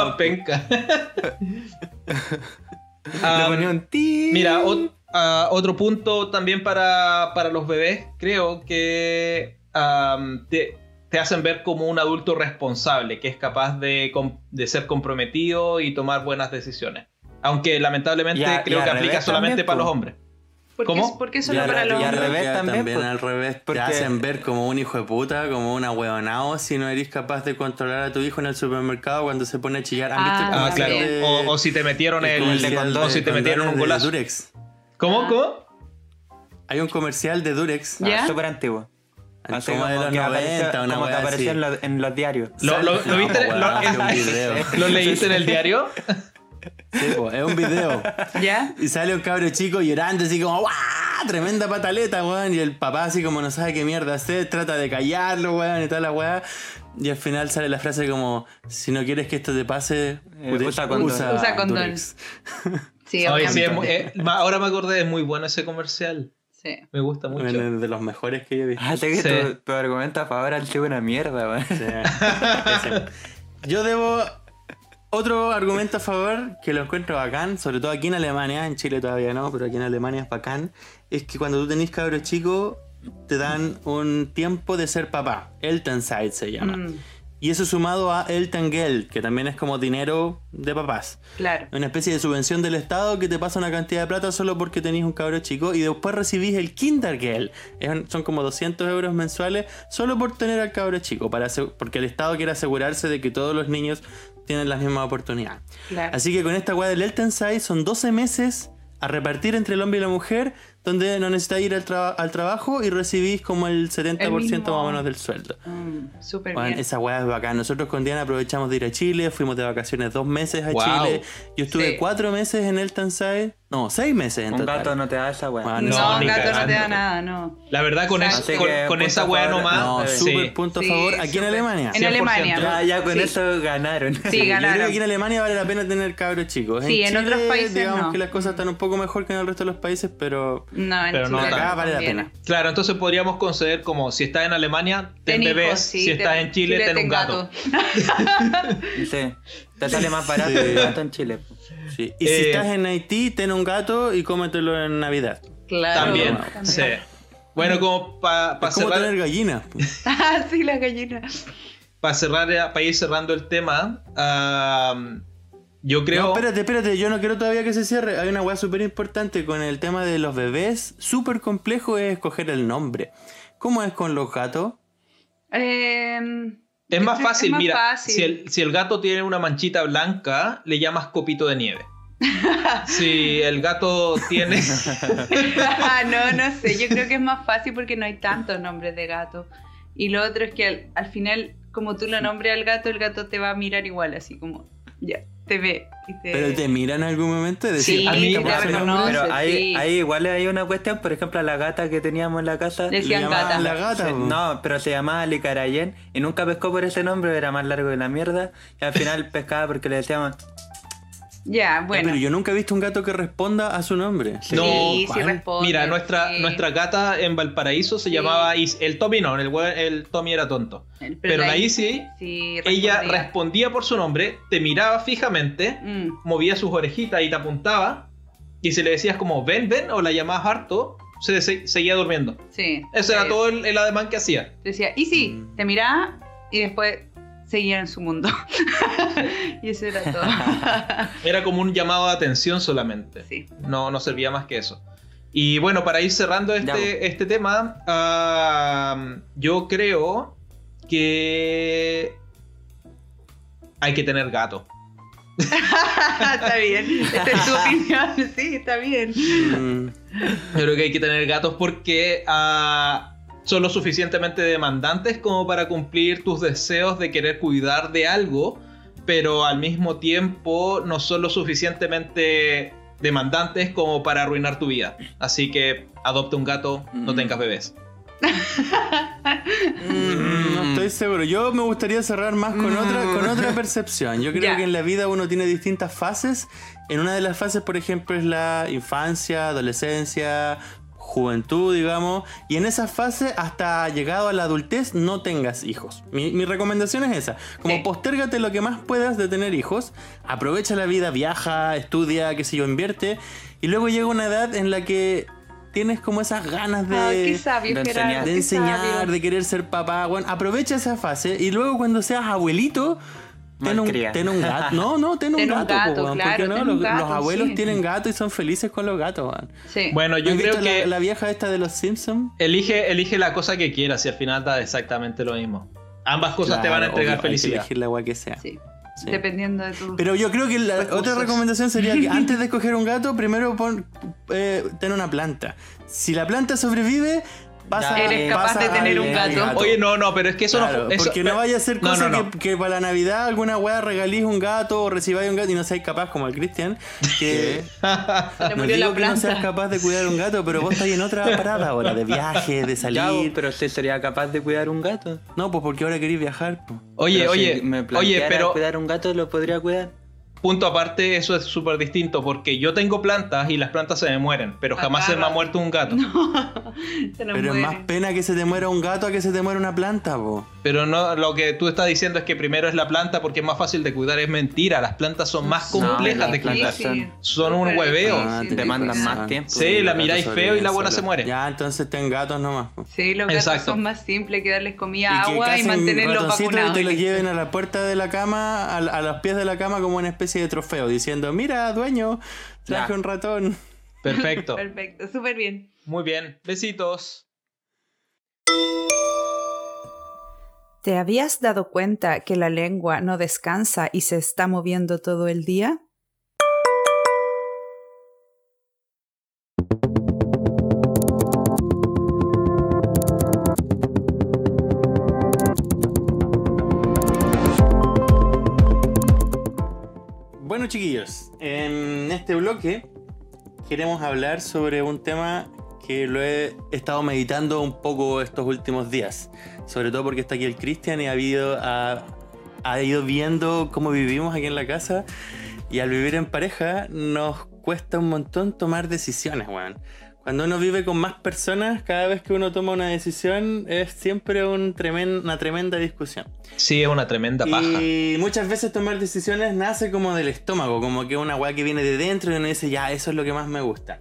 Le ti. Mira, ah, otro punto también para, para los bebés, creo que te, te hacen ver como un adulto responsable, que es capaz de, de ser comprometido y tomar buenas decisiones. Aunque lamentablemente Y a- y creo que aplica solamente también, para los hombres. ¿Por ¿Cómo? qué, ¿Por qué Y solo para los y al revés también, al revés. porque- Te hacen ver como un hijo de puta, como una huevonao si no eres capaz de controlar a tu hijo en el supermercado cuando se pone a chillar. ¿Han visto el Ah, Ah, claro. de- O, o si te metieron el el, comercial condón, o si te metieron un golazo. Durex? ¿Cómo? ¿Cómo? Hay un comercial de Durex ¿Ya? Ah, Súper antiguo. Así como de los que 90, apareció, una como que apareció en, los- en los diarios. ¿Lo, viste? po, lo- weón, es un video. ¿Lo leíste en el diario? Sí, po, es un video. ¿Ya? Y sale un cabro chico llorando así como ¡guau! Tremenda pataleta, weón. Y el papá así como no sabe qué mierda hacer, trata de callarlo, weón, y toda la weá. Y al final sale la frase como, si no quieres que esto te pase, Eh, usa condón. Usa condón. Durex". Sí, Oye, sí, obviamente. es muy- eh, ahora me acordé, es muy bueno ese comercial. Sí. Me gusta mucho. De los mejores que yo he visto. Ah, que Sí. tu, tu argumento a favor han sido una mierda, weón. Sí. Yo debo otro argumento a favor que lo encuentro bacán, sobre todo aquí en Alemania, en Chile todavía no, pero aquí en Alemania es bacán, es que cuando tú tenés cabros chicos te dan un tiempo de ser papá, Elternzeit se llama. Mm, Y eso sumado a Elterngeld, que también es como dinero de papás. claro. Una especie de subvención del Estado que te pasa una cantidad de plata solo porque tenés un cabro chico y después recibís el Kindergeld. Son como 200 euros mensuales solo por tener al cabro chico, para porque el Estado quiere asegurarse de que todos los niños tienen las mismas oportunidades. Claro. Así que con esta weá del Elternzeit son 12 meses a repartir entre el hombre y la mujer, donde no necesitáis ir al, traba- al trabajo y recibís como el 70% más o menos del sueldo. Mm, Súper Bueno, bien. esa weá es bacán. Nosotros con Diana aprovechamos de ir a Chile, fuimos de vacaciones dos meses a Wow. Chile. Yo estuve Sí. cuatro meses en el Tansai. No, seis meses en Un total. gato no te da esa weá. Ah, No, no, ni gato no te da nada, no. La verdad, con, eso- con, que esa weá favor. nomás. No, sí. súper punto a Sí, favor. Aquí en. Alemania. En 100%. Alemania. Ya, ya con Sí. eso ganaron. Sí, Yo creo ganaron. que aquí en Alemania vale la pena tener cabros chicos. Sí, en Chile, otros países digamos no. que las cosas están un poco mejor que en el resto de los países, pero No, en Pero no Chile tanto. acá vale la pena. Claro, entonces podríamos conceder como si estás en Alemania, ten, Ten bebés. sí, si estás en Chile, ten un gato. Sí. Te sale más barato Sí. el gato en Chile. Sí. Y si Eh, estás en Haití, ten un gato y cómetelo en Navidad. Claro. También. también. Sí. Bueno, como para es como cerrar, tener gallinas. Ah, sí, la gallina. para cerrar, para ir cerrando el tema, yo creo. No, espérate, espérate, yo no quiero todavía que se cierre. Hay una weá súper importante con el tema de los bebés. Súper complejo es escoger el nombre. ¿Cómo es con los gatos? Eh, es más fácil, más mira, fácil. Si, el, si el gato tiene una manchita blanca, le llamas copito de nieve. si el gato tiene. Ah, no, no sé. Yo creo que es más fácil porque no hay tantos nombres de gato. Y lo otro es que al, al final, como tú lo nombres al gato, el gato te va a mirar igual, así como, ya, te ve. Y te... ¿Pero te miran en algún momento? y decir, Sí, "Ah, te ¿cómo se llama?" reconoce. Pero ahí, sí. ahí igual hay una cuestión, por ejemplo, a la gata que teníamos en la casa. Decían Le gata. la gata. se- no, pero se llamaba Licarayen y nunca pescó por ese nombre, era más largo que la mierda. Y al final pescaba porque le decíamos. Ya, Ya, bueno. Pero yo nunca he visto un gato que responda a su nombre. No, sí, sí ¿cuál? responde. Mira, nuestra, sí. nuestra gata en Valparaíso se Sí. llamaba Is- el Tommy no, el, el Tommy era tonto. Pero Pero, la la Is- Izzy, Sí, ella respondía. por su nombre, te miraba fijamente, Mm, movía sus orejitas y te apuntaba. Y si le decías como ven, ven, o la llamabas harto, se, se- seguía durmiendo. sí. Ese era Sí. todo el, el ademán que hacía. Decía, sí, Mm. te miraba y después seguía en su mundo. y eso era todo. Era como un llamado de atención solamente. sí. No, no servía más que eso. Y bueno, para ir cerrando este, este tema, yo creo que hay que tener gato. está bien. Esta es tu opinión. Sí, está bien. Mm, Yo creo que hay que tener gatos porque ah, son lo suficientemente demandantes como para cumplir tus deseos de querer cuidar de algo, pero al mismo tiempo no son lo suficientemente demandantes como para arruinar tu vida. Así que adopta un gato, no Mm. tengas bebés. mm, no estoy seguro. Yo me gustaría cerrar más con, otra, con otra percepción. Yo creo que en la vida uno tiene distintas fases. En una de las fases, por ejemplo, es la infancia, adolescencia, juventud, digamos. Y en esa fase, hasta llegado a la adultez, no tengas hijos. Mi, mi recomendación es esa. Como Sí. postérgate lo que más puedas de tener hijos. Aprovecha la vida, viaja, estudia, qué sé yo, invierte. Y luego llega una edad en la que tienes como esas ganas de Ay, qué sabio, de enseñar. de enseñar, sabio. de querer ser papá. Bueno, aprovecha esa fase y luego cuando seas abuelito, ten un, ten un gato. No, no, ten un Ten un gato. gato, po, weón, claro, porque no, ten los, un gato, los abuelos sí. tienen gato y son felices con los gatos. weón. Sí. Bueno, yo ¿Has creo que la, la vieja esta de los Simpsons? elige, elige la cosa que quieras y al final da exactamente lo mismo. Ambas cosas te van a entregar felicidad. elegir la agua que sea. Sí. Sí. Dependiendo de tu. Pero yo creo que la Recursos. otra recomendación sería que antes de escoger un gato, primero pon, eh, ten una planta. Si la planta sobrevive, pasa, Eres capaz pasa de tener un al gato. Oye, no, no, pero es que eso Claro, no. Eso, porque no vaya a ser cosa no, no. Que, que para la Navidad alguna weá regalís un gato o recibáis un gato y no seáis capaz, como el Cristian, que Se no murió digo la que no seas capaz de cuidar un gato, pero vos estás en otra parada ahora, de viaje, de Ya, salir. pero usted sería capaz de cuidar un gato. No, pues porque ahora queréis viajar. pues. Oye, Pero oye, si me oye, pero cuidar un gato lo podría cuidar. Punto aparte, eso es súper distinto porque yo tengo plantas y las plantas se me mueren, pero jamás se me ha muerto un gato. Se nos Pero es más pena que se te muera un gato a que se te muera una planta, po. Pero no, lo que tú estás diciendo es que primero es la planta porque es más fácil de cuidar. Es mentira, las plantas son más No, complejas de cuidar. son- Son un súper hueveo. Demandan cuidar. más tiempo. Sí, la miráis feo y la buena se muere. Ya, entonces ten gatos nomás. po. Sí, los gatos Exacto. son más simples que darles comida, Y que agua y mantenerlos vacunados. y te listo. lleven a la puerta de la cama, a, a los pies de la cama como una especie de trofeo, diciendo, mira, dueño, traje Ya. un ratón. Perfecto. Perfecto, súper bien. Muy bien. Besitos. ¿Te habías dado cuenta que la lengua no descansa y se está moviendo todo el día? Chiquillos, en este bloque queremos hablar sobre un tema que lo he estado meditando un poco estos últimos días. Sobre todo porque está aquí el Cristian y ha, ha, ha ido viendo cómo vivimos aquí en la casa. Y al vivir en pareja nos cuesta un montón tomar decisiones, weón. Cuando uno vive con más personas, cada vez que uno toma una decisión es siempre un una tremenda discusión. Sí, es una tremenda paja. Y muchas veces tomar decisiones nace como del estómago, como que una weá que viene de dentro y uno dice, ya, eso es lo que más me gusta.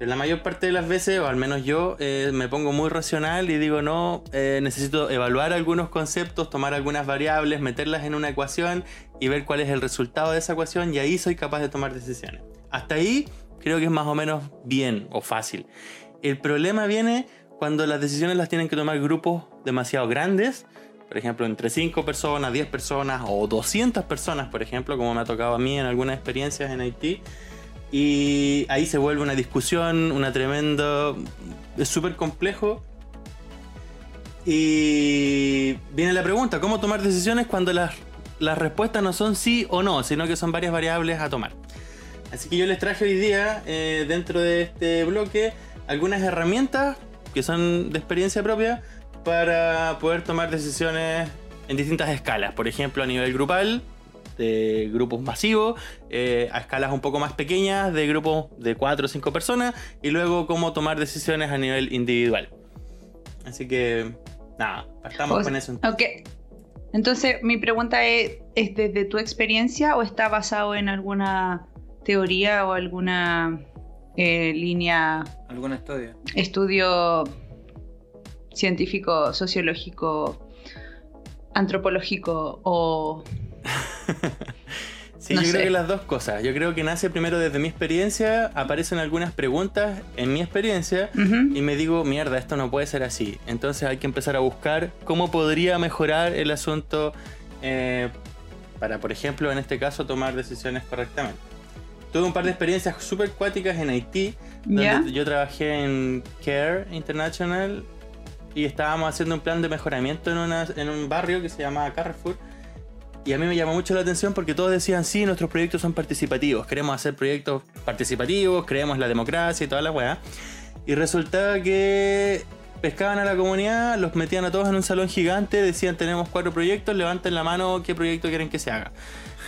Pero la mayor parte de las veces, o al menos yo, eh, me pongo muy racional y digo, no, eh, necesito evaluar algunos conceptos, tomar algunas variables, meterlas en una ecuación y ver cuál es el resultado de esa ecuación y ahí soy capaz de tomar decisiones. Hasta ahí creo que es más o menos bien o fácil. El problema viene cuando las decisiones las tienen que tomar grupos demasiado grandes, por ejemplo, entre 5 personas, 10 personas o 200 personas, por ejemplo, como me ha tocado a mí en algunas experiencias en Haití. Y ahí se vuelve una discusión, una tremenda... Es súper complejo. Y viene la pregunta, ¿cómo tomar decisiones cuando las, las respuestas no son sí o no, sino que son varias variables a tomar? Así que yo les traje hoy día, eh, dentro de este bloque, algunas herramientas que son de experiencia propia para poder tomar decisiones en distintas escalas. Por ejemplo, a nivel grupal, de grupos masivos, eh, a escalas un poco más pequeñas, de grupos de 4 o 5 personas, y luego cómo tomar decisiones a nivel individual. Así que, nada, partamos O- con eso. Ok. Entonces, mi pregunta es, ¿es desde tu experiencia o está basado en alguna teoría o alguna eh, línea, ¿Algún estudio? estudio científico, sociológico, antropológico o... Sí, No yo sé. creo que las dos cosas. Yo creo que nace primero desde mi experiencia, aparecen algunas preguntas en mi experiencia y me digo, mierda, esto no puede ser así. Entonces hay que empezar a buscar cómo podría mejorar el asunto eh, para, por ejemplo, en este caso, tomar decisiones correctamente. Tuve un par de experiencias súper cuáticas en Haití, donde ¿Ya? yo trabajé en Care International y estábamos haciendo un plan de mejoramiento en, una- en un barrio que se llama Carrefour. Y a mí me llamó mucho la atención porque todos decían, sí, nuestros proyectos son participativos, queremos hacer proyectos participativos, creemos la democracia y toda la weá. Y resultaba que pescaban a la comunidad, los metían a todos en un salón gigante, decían, tenemos cuatro proyectos, levanten la mano qué proyecto quieren que se haga.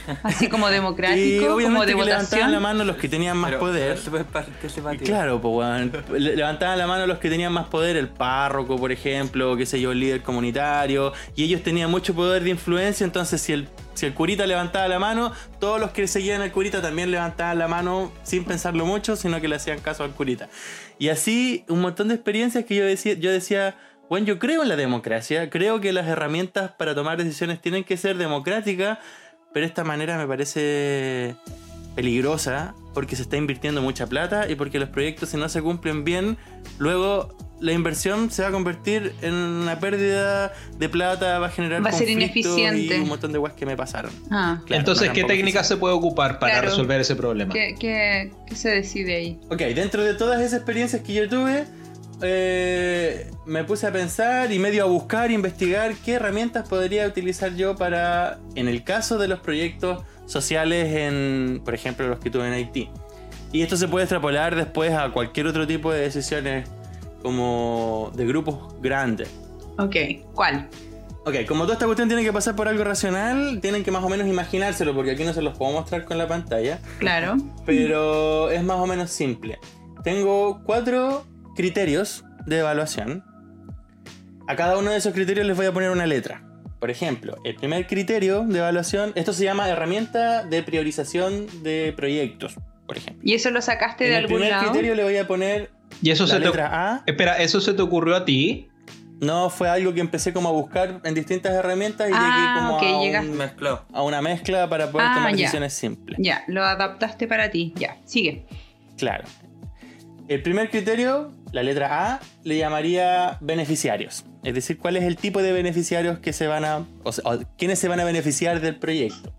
Así como y democrático, como obviamente de que levantaban la mano los que tenían más Pero- poder. pero. Claro, pues Levantaban la mano los que tenían más poder, el párroco, por ejemplo, qué sé yo, el líder comunitario. Y ellos tenían mucho poder de influencia, entonces si el, si el curita levantaba la mano, todos los que seguían al curita también levantaban la mano sin pensarlo mucho, sino que le hacían caso al curita. Y así un montón de experiencias que yo decía, yo decía, bueno, yo creo en la democracia, creo que las herramientas para tomar decisiones tienen que ser democráticas, pero esta manera me parece peligrosa porque se está invirtiendo mucha plata y porque los proyectos si no se cumplen bien, luego la inversión se va a convertir en una pérdida de plata, va a generar Va a ser ineficiente. y un montón de weas que me pasaron. Ah, Claro, Entonces, no, ¿qué técnica se puede ocupar para Claro. resolver ese problema? ¿qué, qué, qué se decide ahí? Ok, dentro de todas esas experiencias que yo tuve, eh, me puse a pensar y medio a buscar, investigar qué herramientas podría utilizar yo para, en el caso de los proyectos sociales, en, por ejemplo, los que tuve en Haití. Y esto se puede extrapolar después a cualquier otro tipo de decisiones como de grupos grandes. Ok, ¿cuál? Ok, como toda esta cuestión tiene que pasar por algo racional, tienen que más o menos imaginárselo, porque aquí no se los puedo mostrar con la pantalla, Claro. pero es más o menos simple. Tengo cuatro criterios de evaluación. A cada uno de esos criterios les voy a poner una letra. Por ejemplo, el primer criterio de evaluación, esto se llama herramienta de priorización de proyectos, por ejemplo. ¿Y eso lo sacaste En de el algún primer lado? criterio le voy a poner Y eso la se te. letra A. Espera, ¿eso se te ocurrió a ti? No, fue algo que empecé como a buscar en distintas herramientas y Ah, llegué como a, un- llegaste. A una mezcla para poder Ah, tomar ya. decisiones simples. Ya, lo adaptaste para ti. Ya, sigue. Claro. El primer criterio, la letra A, le llamaría beneficiarios. Es decir, cuál es el tipo de beneficiarios que se van a. O sea, o quiénes se van a beneficiar del proyecto.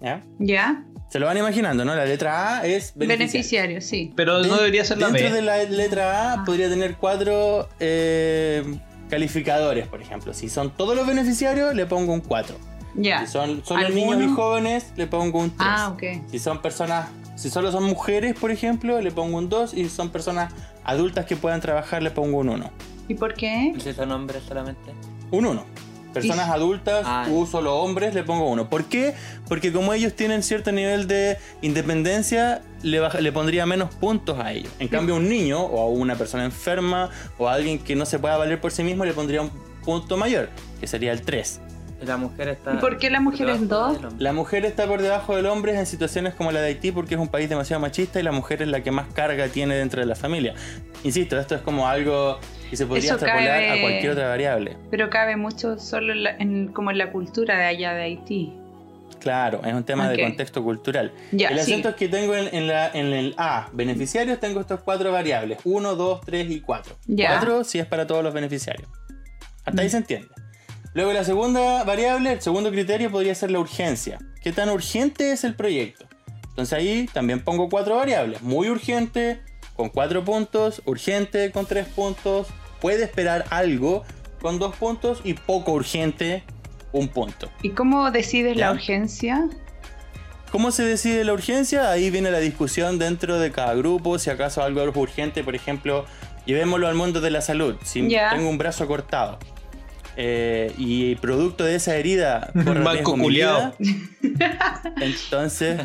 ¿Ya? Ya. Se lo van imaginando, ¿no? La letra A es beneficiario. Beneficiario, sí. Pero no debería ser la Dentro B. de la letra A Ah. podría tener cuatro eh, calificadores, por ejemplo. Si son todos los beneficiarios, le pongo un 4. Ya. Si son niños y jóvenes, le pongo un 3. Ah, ok. Si son personas, si solo son mujeres, por ejemplo, le pongo un 2. Y si son personas adultas que puedan trabajar, le pongo un 1. ¿Y por qué? ¿Es ese nombre solamente? Un 1. Personas Y- adultas Ah, u solo hombres, le pongo 1. ¿Por qué? Porque como ellos tienen cierto nivel de independencia, le, baja- le pondría menos puntos a ellos. En cambio, un niño o a una persona enferma o a alguien que no se pueda valer por sí mismo, le pondría un punto mayor, que sería el 3. Y la mujer está. ¿Y por qué la mujer es dos? La mujer está por debajo del hombre en situaciones como la de Haití porque es un país demasiado machista y la mujer es la que más carga tiene dentro de la familia. Insisto, esto es como algo que se podría Eso extrapolar cabe- a cualquier otra variable. Pero cabe mucho solo en la- en- como en la cultura de allá de Haití. Claro, es un tema de contexto cultural. Ya, el sí. asunto es que tengo en, en la- en el A, beneficiarios, tengo estos cuatro variables. 1, 2, 3 y 4. Ya. 4 si es para todos los beneficiarios. Hasta ahí se entiende. Luego la segunda variable, el segundo criterio podría ser la urgencia. ¿Qué tan urgente es el proyecto? Entonces ahí también pongo cuatro variables. Muy urgente con cuatro puntos, urgente con tres puntos, puede esperar algo con dos puntos y poco urgente un punto. ¿Y cómo decides Ya. la urgencia? ¿Cómo se decide la urgencia? Ahí viene la discusión dentro de cada grupo, si acaso algo es urgente, por ejemplo, llevémoslo al mundo de la salud. Si tengo un brazo cortado eh, y producto de esa herida corre Banco vida, entonces,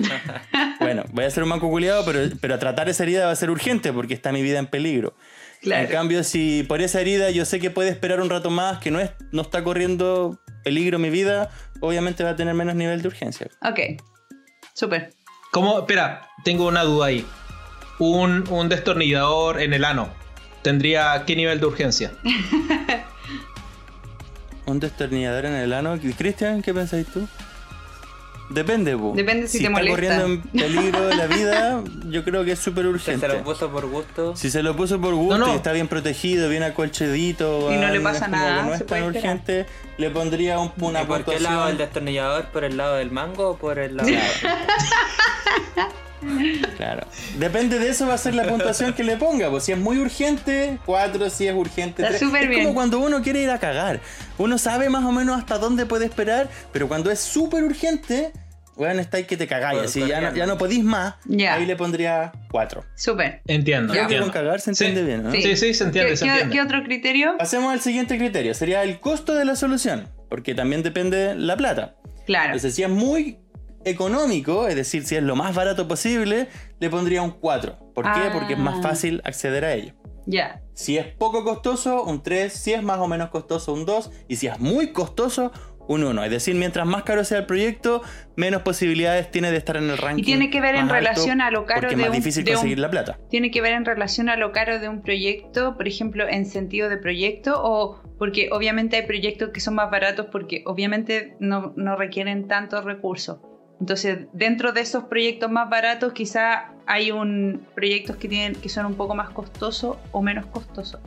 bueno, voy a ser un banco culiado, pero, pero tratar esa herida va a ser urgente porque está mi vida en peligro. Claro. En cambio, si por esa herida yo sé que puede esperar un rato más, que no, es, no está corriendo peligro mi vida, obviamente va a tener menos nivel de urgencia. Ok. Súper. ¿Cómo? Espera, tengo una duda ahí. Un, un destornillador en el ano. ¿Tendría qué nivel de urgencia? Un destornillador en el ano. Cristian, ¿qué pensáis tú? Depende, po. Depende si te está molesta. corriendo en peligro la vida, yo creo que es súper urgente. se lo puso por gusto. Si se lo puso por gusto No, no. y está bien protegido, bien acolchadito, Y no le weón, pasa nada, no se es puede tan esperar. urgente, le pondría un- una ¿Y por qué lado el destornillador? ¿Por el lado del mango o por el lado Claro. Depende de eso va a ser la puntuación que le ponga. Pues si es muy urgente, 4, si es urgente, Está 3. súper es bien. como cuando uno quiere ir a cagar. Uno sabe más o menos hasta dónde puede esperar, pero cuando es súper urgente, bueno, está ahí que te cagáis. Así ya no, ya no podís más, ahí le pondría 4. Súper. Entiendo, Creo que con entiendo. cagar se Sí. entiende bien, ¿no? Sí. Sí, sí, se entiende, ¿Qué, se qué- entiende. qué otro criterio? Pasemos al siguiente criterio, sería el costo de la solución, porque también depende la plata. Claro. Entonces, si es muy económico, es decir, si es lo más barato posible, le pondría un 4. ¿Por qué? Ah. Porque es más fácil acceder a ello. Ya. Si es poco costoso, un 3. Si es más o menos costoso, un 2. Y si es muy costoso, un 1. Es decir, mientras más caro sea el proyecto, menos posibilidades tiene de estar en el ranking. Y tiene que ver en relación a lo caro de más un- difícil de un- conseguir la plata. tiene que ver en relación a lo caro de un proyecto, por ejemplo, en sentido de proyecto, o porque obviamente hay proyectos que son más baratos porque obviamente no, no requieren tantos recursos. Entonces, dentro de esos proyectos más baratos, quizá hay un proyectos que tienen que son un poco más costosos o menos costosos.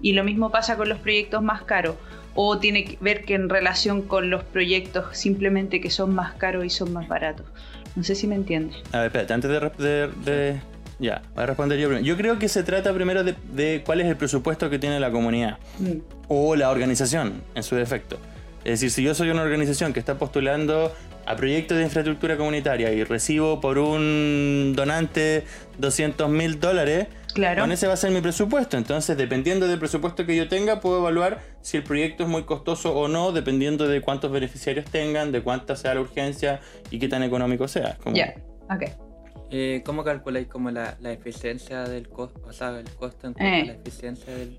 Y lo mismo pasa con los proyectos más caros. O tiene que ver que en relación con los proyectos simplemente que son más caros y son más baratos. No sé si me entiendes. A ver, espérate, antes de, de- de Ya, voy a responder yo primero. Yo creo que se trata primero de, de cuál es el presupuesto que tiene la comunidad Mm. o la organización en su defecto. Es decir, si yo soy una organización que está postulando a proyectos de infraestructura comunitaria y recibo por un donante 200 mil dólares, Claro. con ese va a ser mi presupuesto. Entonces, dependiendo del presupuesto que yo tenga, puedo evaluar si el proyecto es muy costoso o no, dependiendo de cuántos beneficiarios tengan, de cuánta sea la urgencia y qué tan económico sea. Como- Ya, ok. Eh, ¿Cómo calculáis como la, la eficiencia del costo? O sea, el costo en cuanto Eh. a la eficiencia del.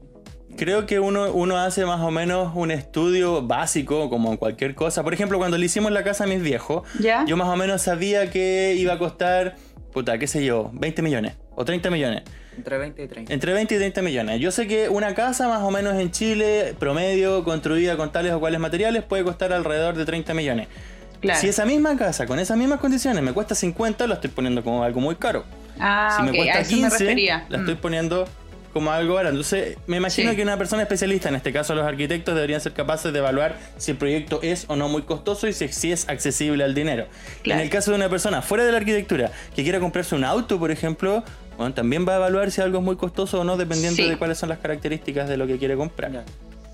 Creo que uno, uno hace más o menos un estudio básico, como en cualquier cosa. Por ejemplo, cuando le hicimos la casa a mis viejos, ¿Ya? yo más o menos sabía que iba a costar, puta, qué sé yo, 20 millones o 30 millones. Entre 20 y 30. Entre 20 y 30 millones. Yo sé que una casa más o menos en Chile, promedio, construida con tales o cuales materiales, puede costar alrededor de 30 millones. Claro. Si esa misma casa, con esas mismas condiciones, me cuesta 50, lo estoy poniendo como algo muy caro. Ah, si me cuesta eso me 15, refería. la Mm. estoy poniendo como algo barato. Entonces, me imagino Sí. que una persona especialista, en este caso los arquitectos, deberían ser capaces de evaluar si el proyecto es o no muy costoso y si, si es accesible al dinero. Claro. En el caso de una persona fuera de la arquitectura que quiera comprarse un auto, por ejemplo, bueno, también va a evaluar si algo es muy costoso o no, dependiendo Sí. de cuáles son las características de lo que quiere comprar. Ya.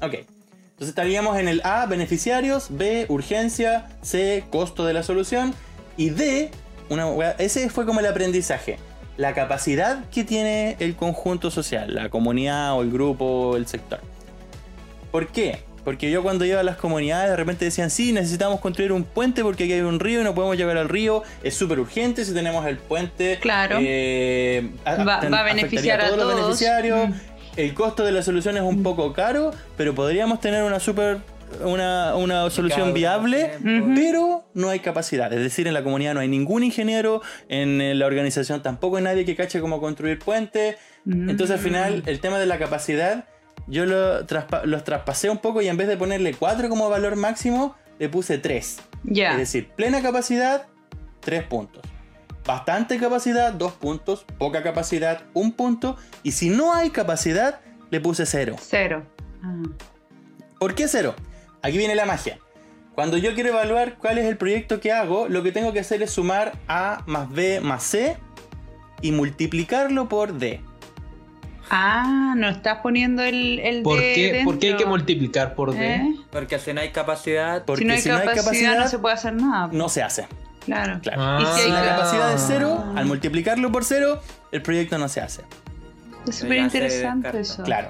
Ok. Entonces estaríamos en el A, beneficiarios, B, urgencia, C, costo de la solución y D, una, ese fue como el aprendizaje. La capacidad que tiene el conjunto social, la comunidad o el grupo o el sector. ¿Por qué? Porque yo cuando iba a las comunidades de repente decían, sí, necesitamos construir un puente porque aquí hay un río y no podemos llegar al río. Es súper urgente si tenemos el puente. Claro. eh, Va- a beneficiar a todos los beneficiarios. Mm. El costo de la solución es un poco caro, pero podríamos tener una super una, una solución viable, tiempo. Pero no hay capacidad. Es decir, en la comunidad no hay ningún ingeniero, en la organización tampoco hay nadie que cache cómo construir puentes. Mm. Entonces al final el tema de la capacidad yo lo traspa- los traspasé un poco y en vez de ponerle 4 como valor máximo, le puse 3. Ya. Es decir, plena capacidad, 3 puntos. Bastante capacidad, 2 puntos. Poca capacidad, 1 punto. Y si no hay capacidad, le puse 0. Cero. Ah. ¿Por qué 0? Aquí viene la magia. Cuando yo quiero evaluar cuál es el proyecto que hago, lo que tengo que hacer es sumar A más B más C y multiplicarlo por D. Ah, no estás poniendo el, el ¿Por D qué, ¿Por qué hay que dentro. multiplicar por D? ¿Eh? Porque si no hay capacidad. Porque si no hay capacidad, no se puede hacer nada. no se hace. Claro. Claro. Ah. Y si hay la ca- capacidad es cero, al multiplicarlo por cero, el proyecto no se hace. Es súper interesante eso. Claro.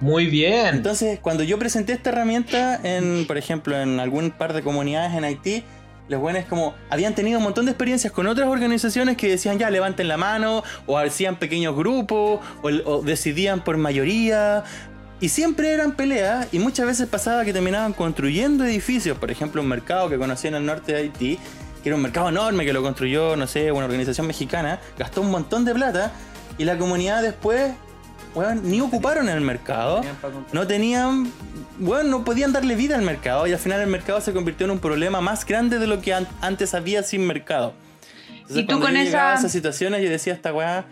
Muy bien. Entonces, cuando yo presenté esta herramienta en, por ejemplo, en algún par de comunidades en Haití, los buenos como habían tenido un montón de experiencias con otras organizaciones que decían ya levanten la mano o hacían pequeños grupos o, o decidían por mayoría y siempre eran peleas y muchas veces pasaba que terminaban construyendo edificios, por ejemplo un mercado que conocí en el norte de Haití, que era un mercado enorme que lo construyó, no sé, una organización mexicana, gastó un montón de plata y la comunidad después, weón, ni ocuparon el mercado no tenían, bueno, no podían darle vida al mercado y al final el mercado se convirtió en un problema más grande de lo que an- antes había sin mercado. Entonces, Y tú con yo llegaba a esa- esas situaciones yo decía esta weá.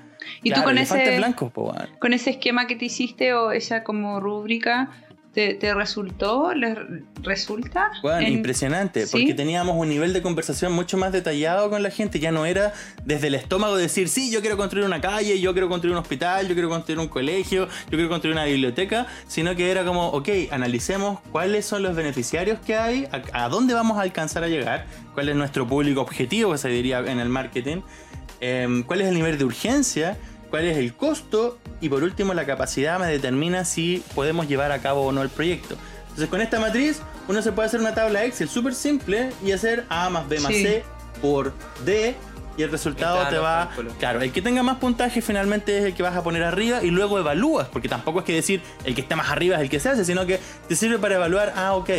Y tú con ese- blancos, po, weón. Con ese esquema que te hiciste o esa como rúbrica, ¿te, te resultó? ¿Les resulta? En- impresionante, ¿Sí? porque teníamos un nivel de conversación mucho más detallado con la gente. Ya no era desde el estómago decir, sí, yo quiero construir una calle, yo quiero construir un hospital, yo quiero construir un colegio, yo quiero construir una biblioteca, sino que era como, ok, analicemos cuáles son los beneficiarios que hay, a, a dónde vamos a alcanzar a llegar, cuál es nuestro público objetivo, que se diría en el marketing, em, cuál es el nivel de urgencia, cuál es el costo y por último la capacidad me determina si podemos llevar a cabo o no el proyecto. Entonces con esta matriz uno se puede hacer una tabla Excel súper simple y hacer A más B más Sí. C por D y el resultado te va... Claro, el que tenga más puntaje finalmente es el que vas a poner arriba y luego evalúas, porque tampoco es que decir el que está más arriba es el que se hace, sino que te sirve para evaluar, ah, ok,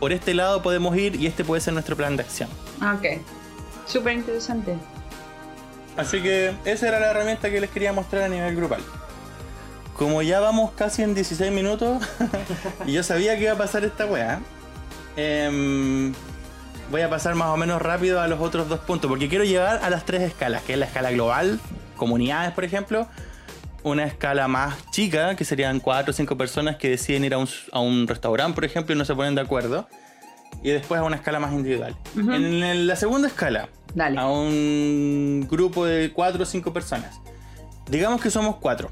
por este lado podemos ir y este puede ser nuestro plan de acción. Ah, Ok. Súper interesante. Así que esa era la herramienta que les quería mostrar a nivel grupal. Como ya vamos casi en 16 minutos y yo sabía que iba a pasar esta weá, em, voy a pasar más o menos rápido a los otros dos puntos, porque quiero llegar a las tres escalas, que es la escala global, comunidades por ejemplo, una escala más chica, que serían cuatro o cinco personas que deciden ir a un, a un restaurante, por ejemplo, y no se ponen de acuerdo, y después a una escala más individual. En la segunda escala, Dale. a un grupo de 4 o 5 personas. digamos que somos cuatro.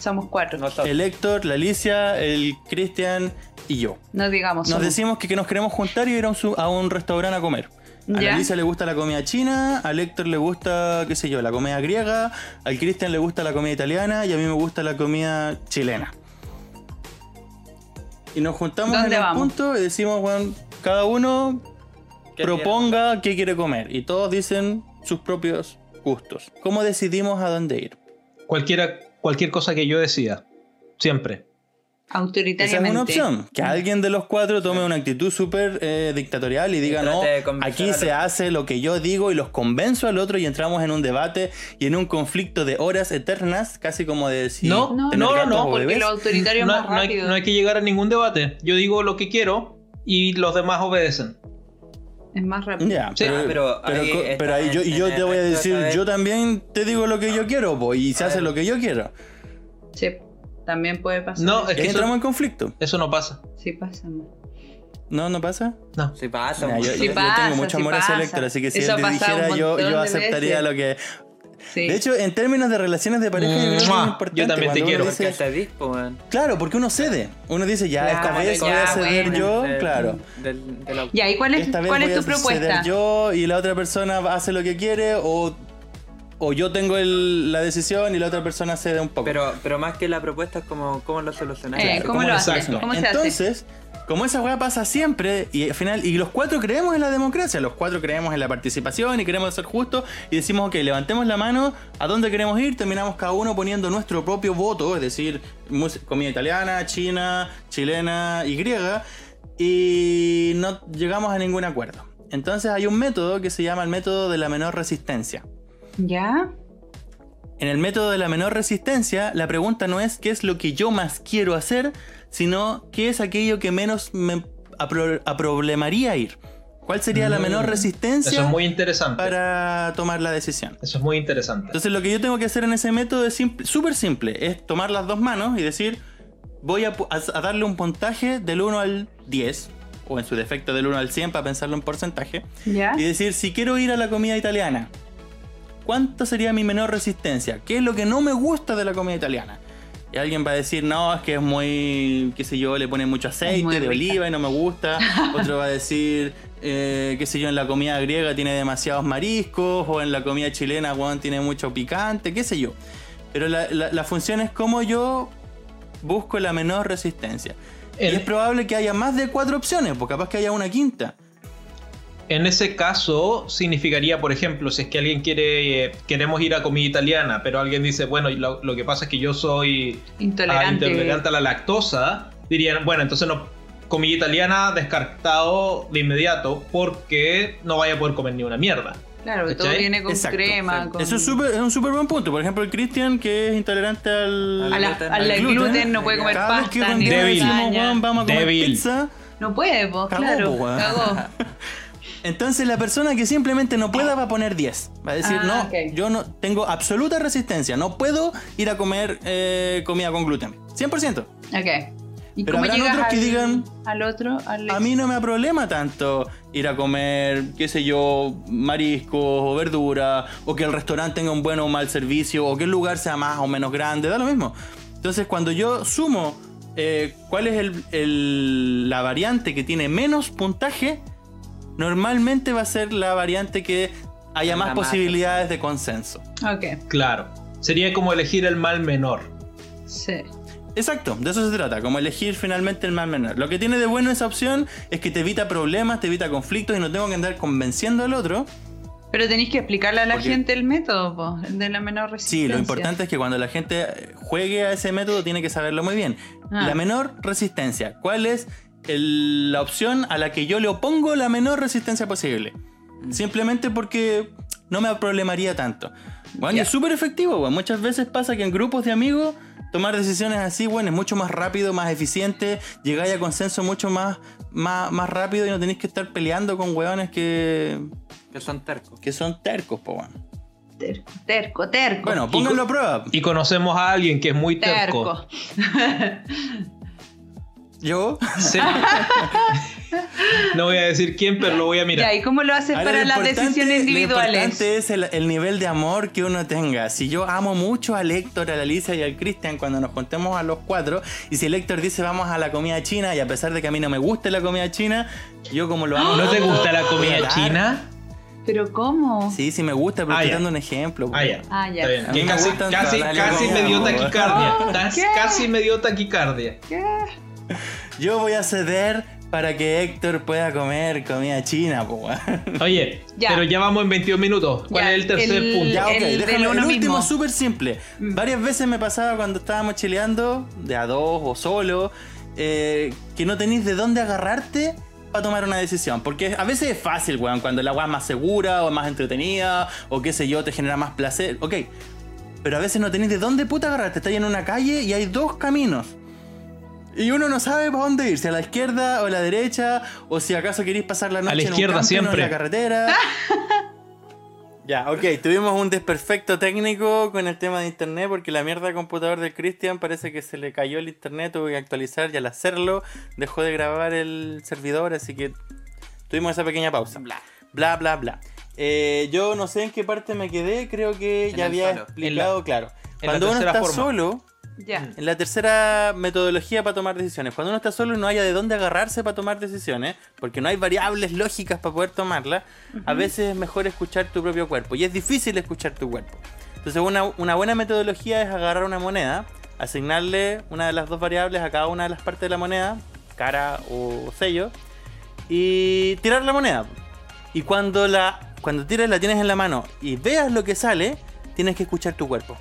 Somos cuatro. No, Nosotros. El Héctor, la Alicia, el Cristian y yo. digamos. Nos somos. decimos que, que nos queremos juntar y ir a un, su- a un restaurante a comer. A la. Alicia le gusta la comida china, al Héctor le gusta, qué sé yo, la comida griega, al Cristian le gusta la comida italiana y a mí me gusta la comida chilena. Y nos juntamos en ¿Dónde el vamos? punto y decimos, bueno, cada uno ¿Qué proponga qué quiere comer y todos dicen sus propios gustos. ¿Cómo decidimos a dónde ir? Cualquiera, cualquier cosa que yo decida. Siempre. Esa es Autoritariamente. una opción. Que alguien de los cuatro tome una actitud súper eh, dictatorial y diga, no, aquí se otro". hace lo que yo digo y los convenzo al otro y entramos en un debate y en un conflicto de horas eternas, casi como de decir... No, No, no, no, Porque bebés. lo autoritario es No, más no hay, no hay que llegar a ningún debate. Yo digo lo que quiero y los demás obedecen. Es más rápido. Ya, Sí. pero, pero pero ahí pero ahí yo, yo te voy a de decir, saber- yo también te digo lo que yo quiero, po, y se A hace ver. lo que yo quiero. Sí, también puede pasar. No, es que entramos eso, en conflicto. eso no pasa. Sí pasa. ¿No? ¿No pasa? No. Sí pasa. Mira, yo. Sí yo- yo pasa, tengo mucho sí amor pasa. Héctor, así que si Eso él dijera, yo, yo de aceptaría veces. lo que... Sí. De hecho, en términos de relaciones de pareja, yo creo que es importante yo también te quiero. dice- Porque dispo. Claro, porque uno cede. Uno dice, ya, Claro, esta vez ya, voy a ceder bueno. yo, Del- claro. del- de la- Ya, ¿y cuál es, Esta vez cuál voy es a tu propuesta? ceder yo y la otra persona hace lo que quiere o, o yo tengo el- la decisión y la otra persona cede un poco. Pero, pero más que la propuesta es como cómo lo solucionamos. Eh, ¿Cómo ¿cómo lo haces? ¿Cómo se hace? Como esa weá pasa siempre, y al final, y los cuatro creemos en la democracia, los cuatro creemos en la participación y queremos ser justos, y decimos, ok, levantemos la mano, ¿a dónde queremos ir? Terminamos cada uno poniendo nuestro propio voto, es decir, comida italiana, china, chilena y griega, y no llegamos a ningún acuerdo. Entonces hay un método que se llama el método de la menor resistencia. ¿Ya? En el método de la menor resistencia, la pregunta no es qué es lo que yo más quiero hacer, sino qué es aquello que menos me apro- aproblemaría ir. ¿Cuál sería la menor Mm, Eso resistencia es muy interesante. para tomar la decisión? Eso es muy interesante. Entonces lo que yo tengo que hacer en ese método es súper simple, es tomar las dos manos y decir, voy a, pu- a- a darle un puntaje del 1 al 10, o en su defecto del 1 al 100 para pensarlo en porcentaje, ¿Ya? y decir, si quiero ir a la comida italiana, ¿cuánto sería mi menor resistencia? ¿Qué es lo que no me gusta de la comida italiana? Y alguien va a decir, no, es que es muy, qué sé yo, le ponen mucho aceite de oliva y no me gusta. Otro va a decir, eh, qué sé yo, en la comida griega tiene demasiados mariscos, o en la comida chilena, weón, tiene mucho picante, qué sé yo. Pero la, la- la función es cómo yo busco la menor resistencia. El- Y es probable que haya más de cuatro opciones, porque capaz que haya una quinta. En ese caso, significaría, por ejemplo, si es que alguien quiere, eh, queremos ir a comida italiana, pero alguien dice, bueno, lo, lo que pasa es que yo soy ah, Intolerante. a la lactosa, dirían, bueno, entonces no, comida italiana descartado de inmediato porque no vaya a poder comer ni una mierda. Claro, que todo viene con Exacto, crema. Con... Eso es, súper- es un súper buen punto. Por ejemplo, el Cristian, que es intolerante al, A la- gluten. al al gluten, no puede comer Cada vez que pasta un ni Débil. decimos, lasaña. "Weón, vamos a comer Débil. pizza. No puede, pues, claro. po. Cagó. Entonces la persona que simplemente no pueda va a poner 10. Va a decir, Ah, no, yo no tengo absoluta resistencia. No puedo ir a comer eh, comida con gluten. 100%. Ok. ¿Y Pero habrán otros que digan, al otro? Al A mí no me problema tanto ir a comer, qué sé yo, mariscos o verdura, o que el restaurante tenga un buen o mal servicio, o que el lugar sea más o menos grande, da lo mismo. Entonces, cuando yo sumo eh, cuál es el- el- la variante que tiene menos puntaje, normalmente va a ser la variante que haya más más. posibilidades de consenso. Ok, Claro. Sería como elegir el mal menor. sí. Exacto, de eso se trata, como elegir finalmente el más menor. Lo que tiene de bueno esa opción es que te evita problemas, te evita conflictos y no tengo que andar convenciendo al otro. Pero tenéis que explicarle a la Porque- gente el método, po, de la menor Sí, resistencia. lo importante es que cuando la gente juegue a ese método tiene que saberlo muy bien. Ah. La menor resistencia. ¿Cuál es el- la opción a la que yo le opongo la menor resistencia posible? Simplemente porque no me problemaría tanto. Bueno, es súper efectivo, bueno. Muchas veces pasa que en grupos de amigos tomar decisiones así, bueno, es mucho más rápido, más eficiente, llegáis a consenso mucho más, más, más rápido y no tenéis que estar peleando con hueones que, Que son tercos. que son tercos, po, bueno. Terco, terco, terco. Bueno, pónganlo a prueba. Y conocemos a alguien que es muy terco. terco. ¿Yo? Sí. no voy a decir quién, pero lo voy a mirar. Ya, ¿y cómo lo haces Ahora, para lo las decisiones Lo individuales? importante es el, el nivel de amor que uno tenga. Si yo amo mucho a Héctor, a la Alicia y al Cristian cuando nos juntemos a los cuatro, y si el Héctor dice vamos a la comida china, y a pesar de que a mí no me guste la comida china, yo como lo amo. ¿No te gusta la comida china? ¿Pero cómo? Sí, sí me gusta, pero Ah, estoy ya. dando un ejemplo. Ah, ya. Ah, ya. Está bien. Que me casi, casi, casi me dio taquicardia. ¿Qué? Casi me dio taquicardia. Yo voy a ceder para que Héctor pueda comer comida china, po, weón. Oye, Ya. pero ya vamos en 21 minutos. ¿Cuál Ya, es el tercer el- punto? Ya, ok, El déjame. El último súper simple. Mm. Varias veces me pasaba cuando estábamos chileando, de a dos o solo, eh, que no tenéis de dónde agarrarte para tomar una decisión. Porque a veces es fácil, weón, cuando la weá es más segura o más entretenida, o qué sé yo, te genera más placer. Ok. Pero a veces no tenéis de dónde puta agarrarte. Estáis en una calle y hay dos caminos. Y uno no sabe para dónde ir, si a la izquierda o a la derecha, o si acaso queréis pasar la noche la en un siempre. en la carretera. Ya, ok, tuvimos un desperfecto técnico con el tema de internet porque la mierda de computador del Cristian parece que se le cayó el internet, tuvo que actualizar y al hacerlo dejó de grabar el servidor, así que tuvimos esa pequeña pausa. Bla, bla, bla. bla. Eh, yo no sé en qué parte me quedé, creo que En ya había solo. explicado, claro. Cuando uno está forma. solo, Ya. en la tercera metodología para tomar decisiones, cuando uno está solo y no haya de dónde agarrarse para tomar decisiones, porque no hay variables lógicas para poder tomarlas, a veces es mejor escuchar tu propio cuerpo. Y es difícil escuchar tu cuerpo. Entonces una, una buena metodología es agarrar una moneda, asignarle una de las dos variables a cada una de las partes de la moneda, cara o sello, y tirar la moneda. Y cuando la cuando tires la tienes en la mano y veas lo que sale, tienes que escuchar tu cuerpo.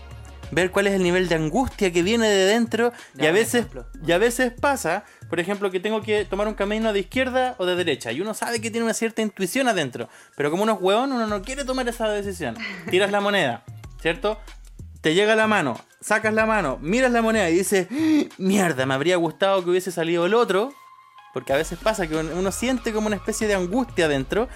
Ver cuál es el nivel de angustia que viene de dentro y Ya, a un veces y a veces pasa, por ejemplo, que tengo que tomar un camino de izquierda o de derecha y uno sabe que tiene una cierta intuición adentro, pero como uno es hueón, uno no quiere tomar esa decisión. Tiras la moneda, ¿cierto? Te llega la mano, sacas la mano, miras la moneda y dices, "Ah, mierda, me habría gustado que hubiese salido el otro, porque a veces pasa que uno uno siente como una especie de angustia adentro,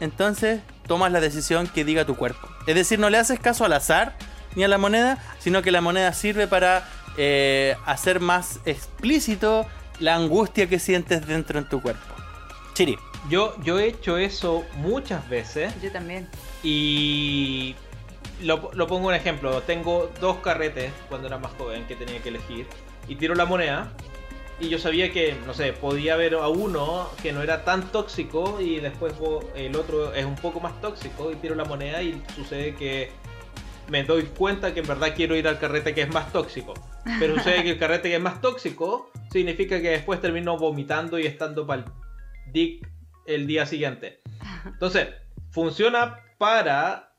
entonces tomas la decisión que diga tu cuerpo. Es decir, no le haces caso al azar ni a la moneda, sino que la moneda sirve para eh, hacer más explícito la angustia que sientes dentro en tu cuerpo. Chiri. Yo, yo he hecho eso muchas veces Yo también. y lo, lo pongo un ejemplo. Tengo dos carretes cuando era más joven que tenía que elegir y tiro la moneda y yo sabía que, no sé, podía haber a uno que no era tan tóxico y después el otro es un poco más tóxico y tiro la moneda y sucede que me doy cuenta que en verdad quiero ir al carrete que es más tóxico. Pero sucede que el carrete que es más tóxico significa que después termino vomitando y estando para dick el día siguiente. Entonces, funciona para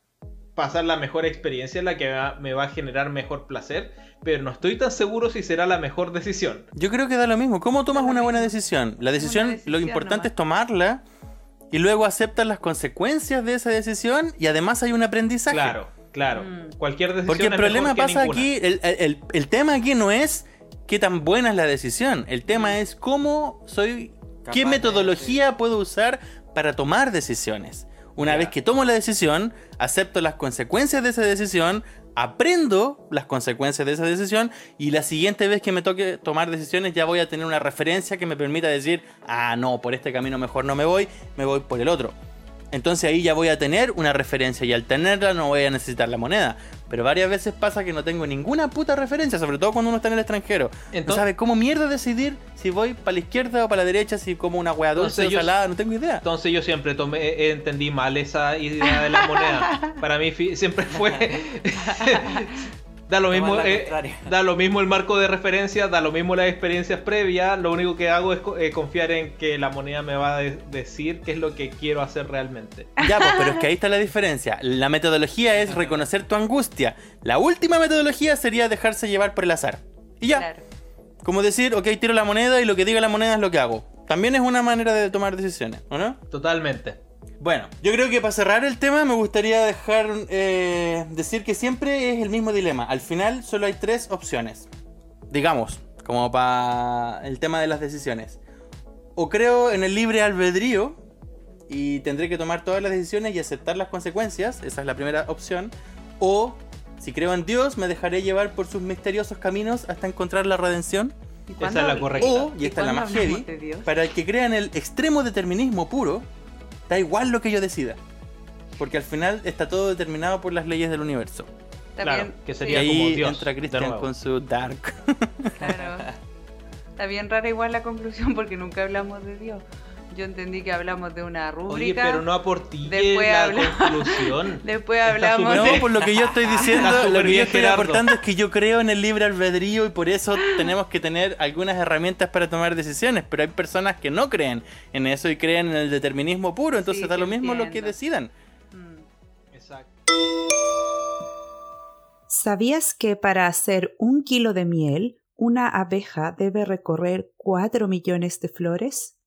pasar la mejor experiencia, la que va- me va a generar mejor placer, pero no estoy tan seguro si será la mejor decisión. Yo creo que da lo mismo. ¿Cómo tomas una buena decisión? La decisión, lo importante nomás. es tomarla y luego aceptas las consecuencias de esa decisión y además hay un aprendizaje. Claro, claro. Mm. Cualquier decisión Porque el es problema pasa ninguna. aquí, el, el- el- tema aquí no es qué tan buena es la decisión, el tema es cómo soy, Capaz qué de- metodología puedo usar para tomar decisiones. Una vez que tomo la decisión, acepto las consecuencias de esa decisión, aprendo las consecuencias de esa decisión y la siguiente vez que me toque tomar decisiones ya voy a tener una referencia que me permita decir, ah, no, por este camino mejor no me voy, me voy por el otro. Entonces ahí ya voy a tener una referencia y al tenerla no voy a necesitar la moneda. Pero varias veces pasa que no tengo ninguna puta referencia, sobre todo cuando uno está en el extranjero. no Entonces- sabe cómo mierda decidir si voy para la izquierda o para la derecha, si como una hueá dulce o yo- salada, no tengo idea. Entonces yo siempre tomé, eh, entendí mal esa idea de la moneda. Para mí siempre fue... da lo mismo eh, da lo mismo el marco de referencia, da lo mismo las experiencias previas. Lo único que hago es eh, confiar en que la moneda me va a de- decir qué es lo que quiero hacer realmente. Ya, pues, pero es que ahí está la diferencia. La metodología es reconocer tu angustia. La última metodología sería dejarse llevar por el azar. Y ya. Claro. Como decir, ok, tiro la moneda y lo que diga la moneda es lo que hago. También es una manera de tomar decisiones, ¿o no? Totalmente. Bueno, yo creo que para cerrar el tema me gustaría dejar eh, decir que siempre es el mismo dilema. Al final solo hay tres opciones. Digamos, como para el tema de las decisiones. O creo en el libre albedrío y tendré que tomar todas las decisiones y aceptar las consecuencias. Esa es la primera opción. O si creo en Dios me dejaré llevar por sus misteriosos caminos hasta encontrar la redención. ¿Y Esa es la correcta. O, y esta es la más heavy, para el que crea en el extremo determinismo puro, da igual lo que yo decida. Porque al final está todo determinado por las leyes del universo. Está Claro, bien, que sería sí, como ahí Dios, entra de Cristian nuevo. con su dark. claro. Está bien rara igual la conclusión porque nunca hablamos de Dios. Yo entendí que hablamos de una Oye, rúbrica. pero no aportilles Después la conclusión. Después hablamos súper No, de... por lo que yo estoy diciendo, lo que yo estoy Gerardo. aportando es que yo creo en el libre albedrío y por eso tenemos que tener algunas herramientas para tomar decisiones. Pero hay personas que no creen en eso y creen en el determinismo puro, entonces Sí, da lo mismo lo que decidan. Mm. Exacto. ¿Sabías que para hacer un kilo de miel, una abeja debe recorrer 4 millones de flores?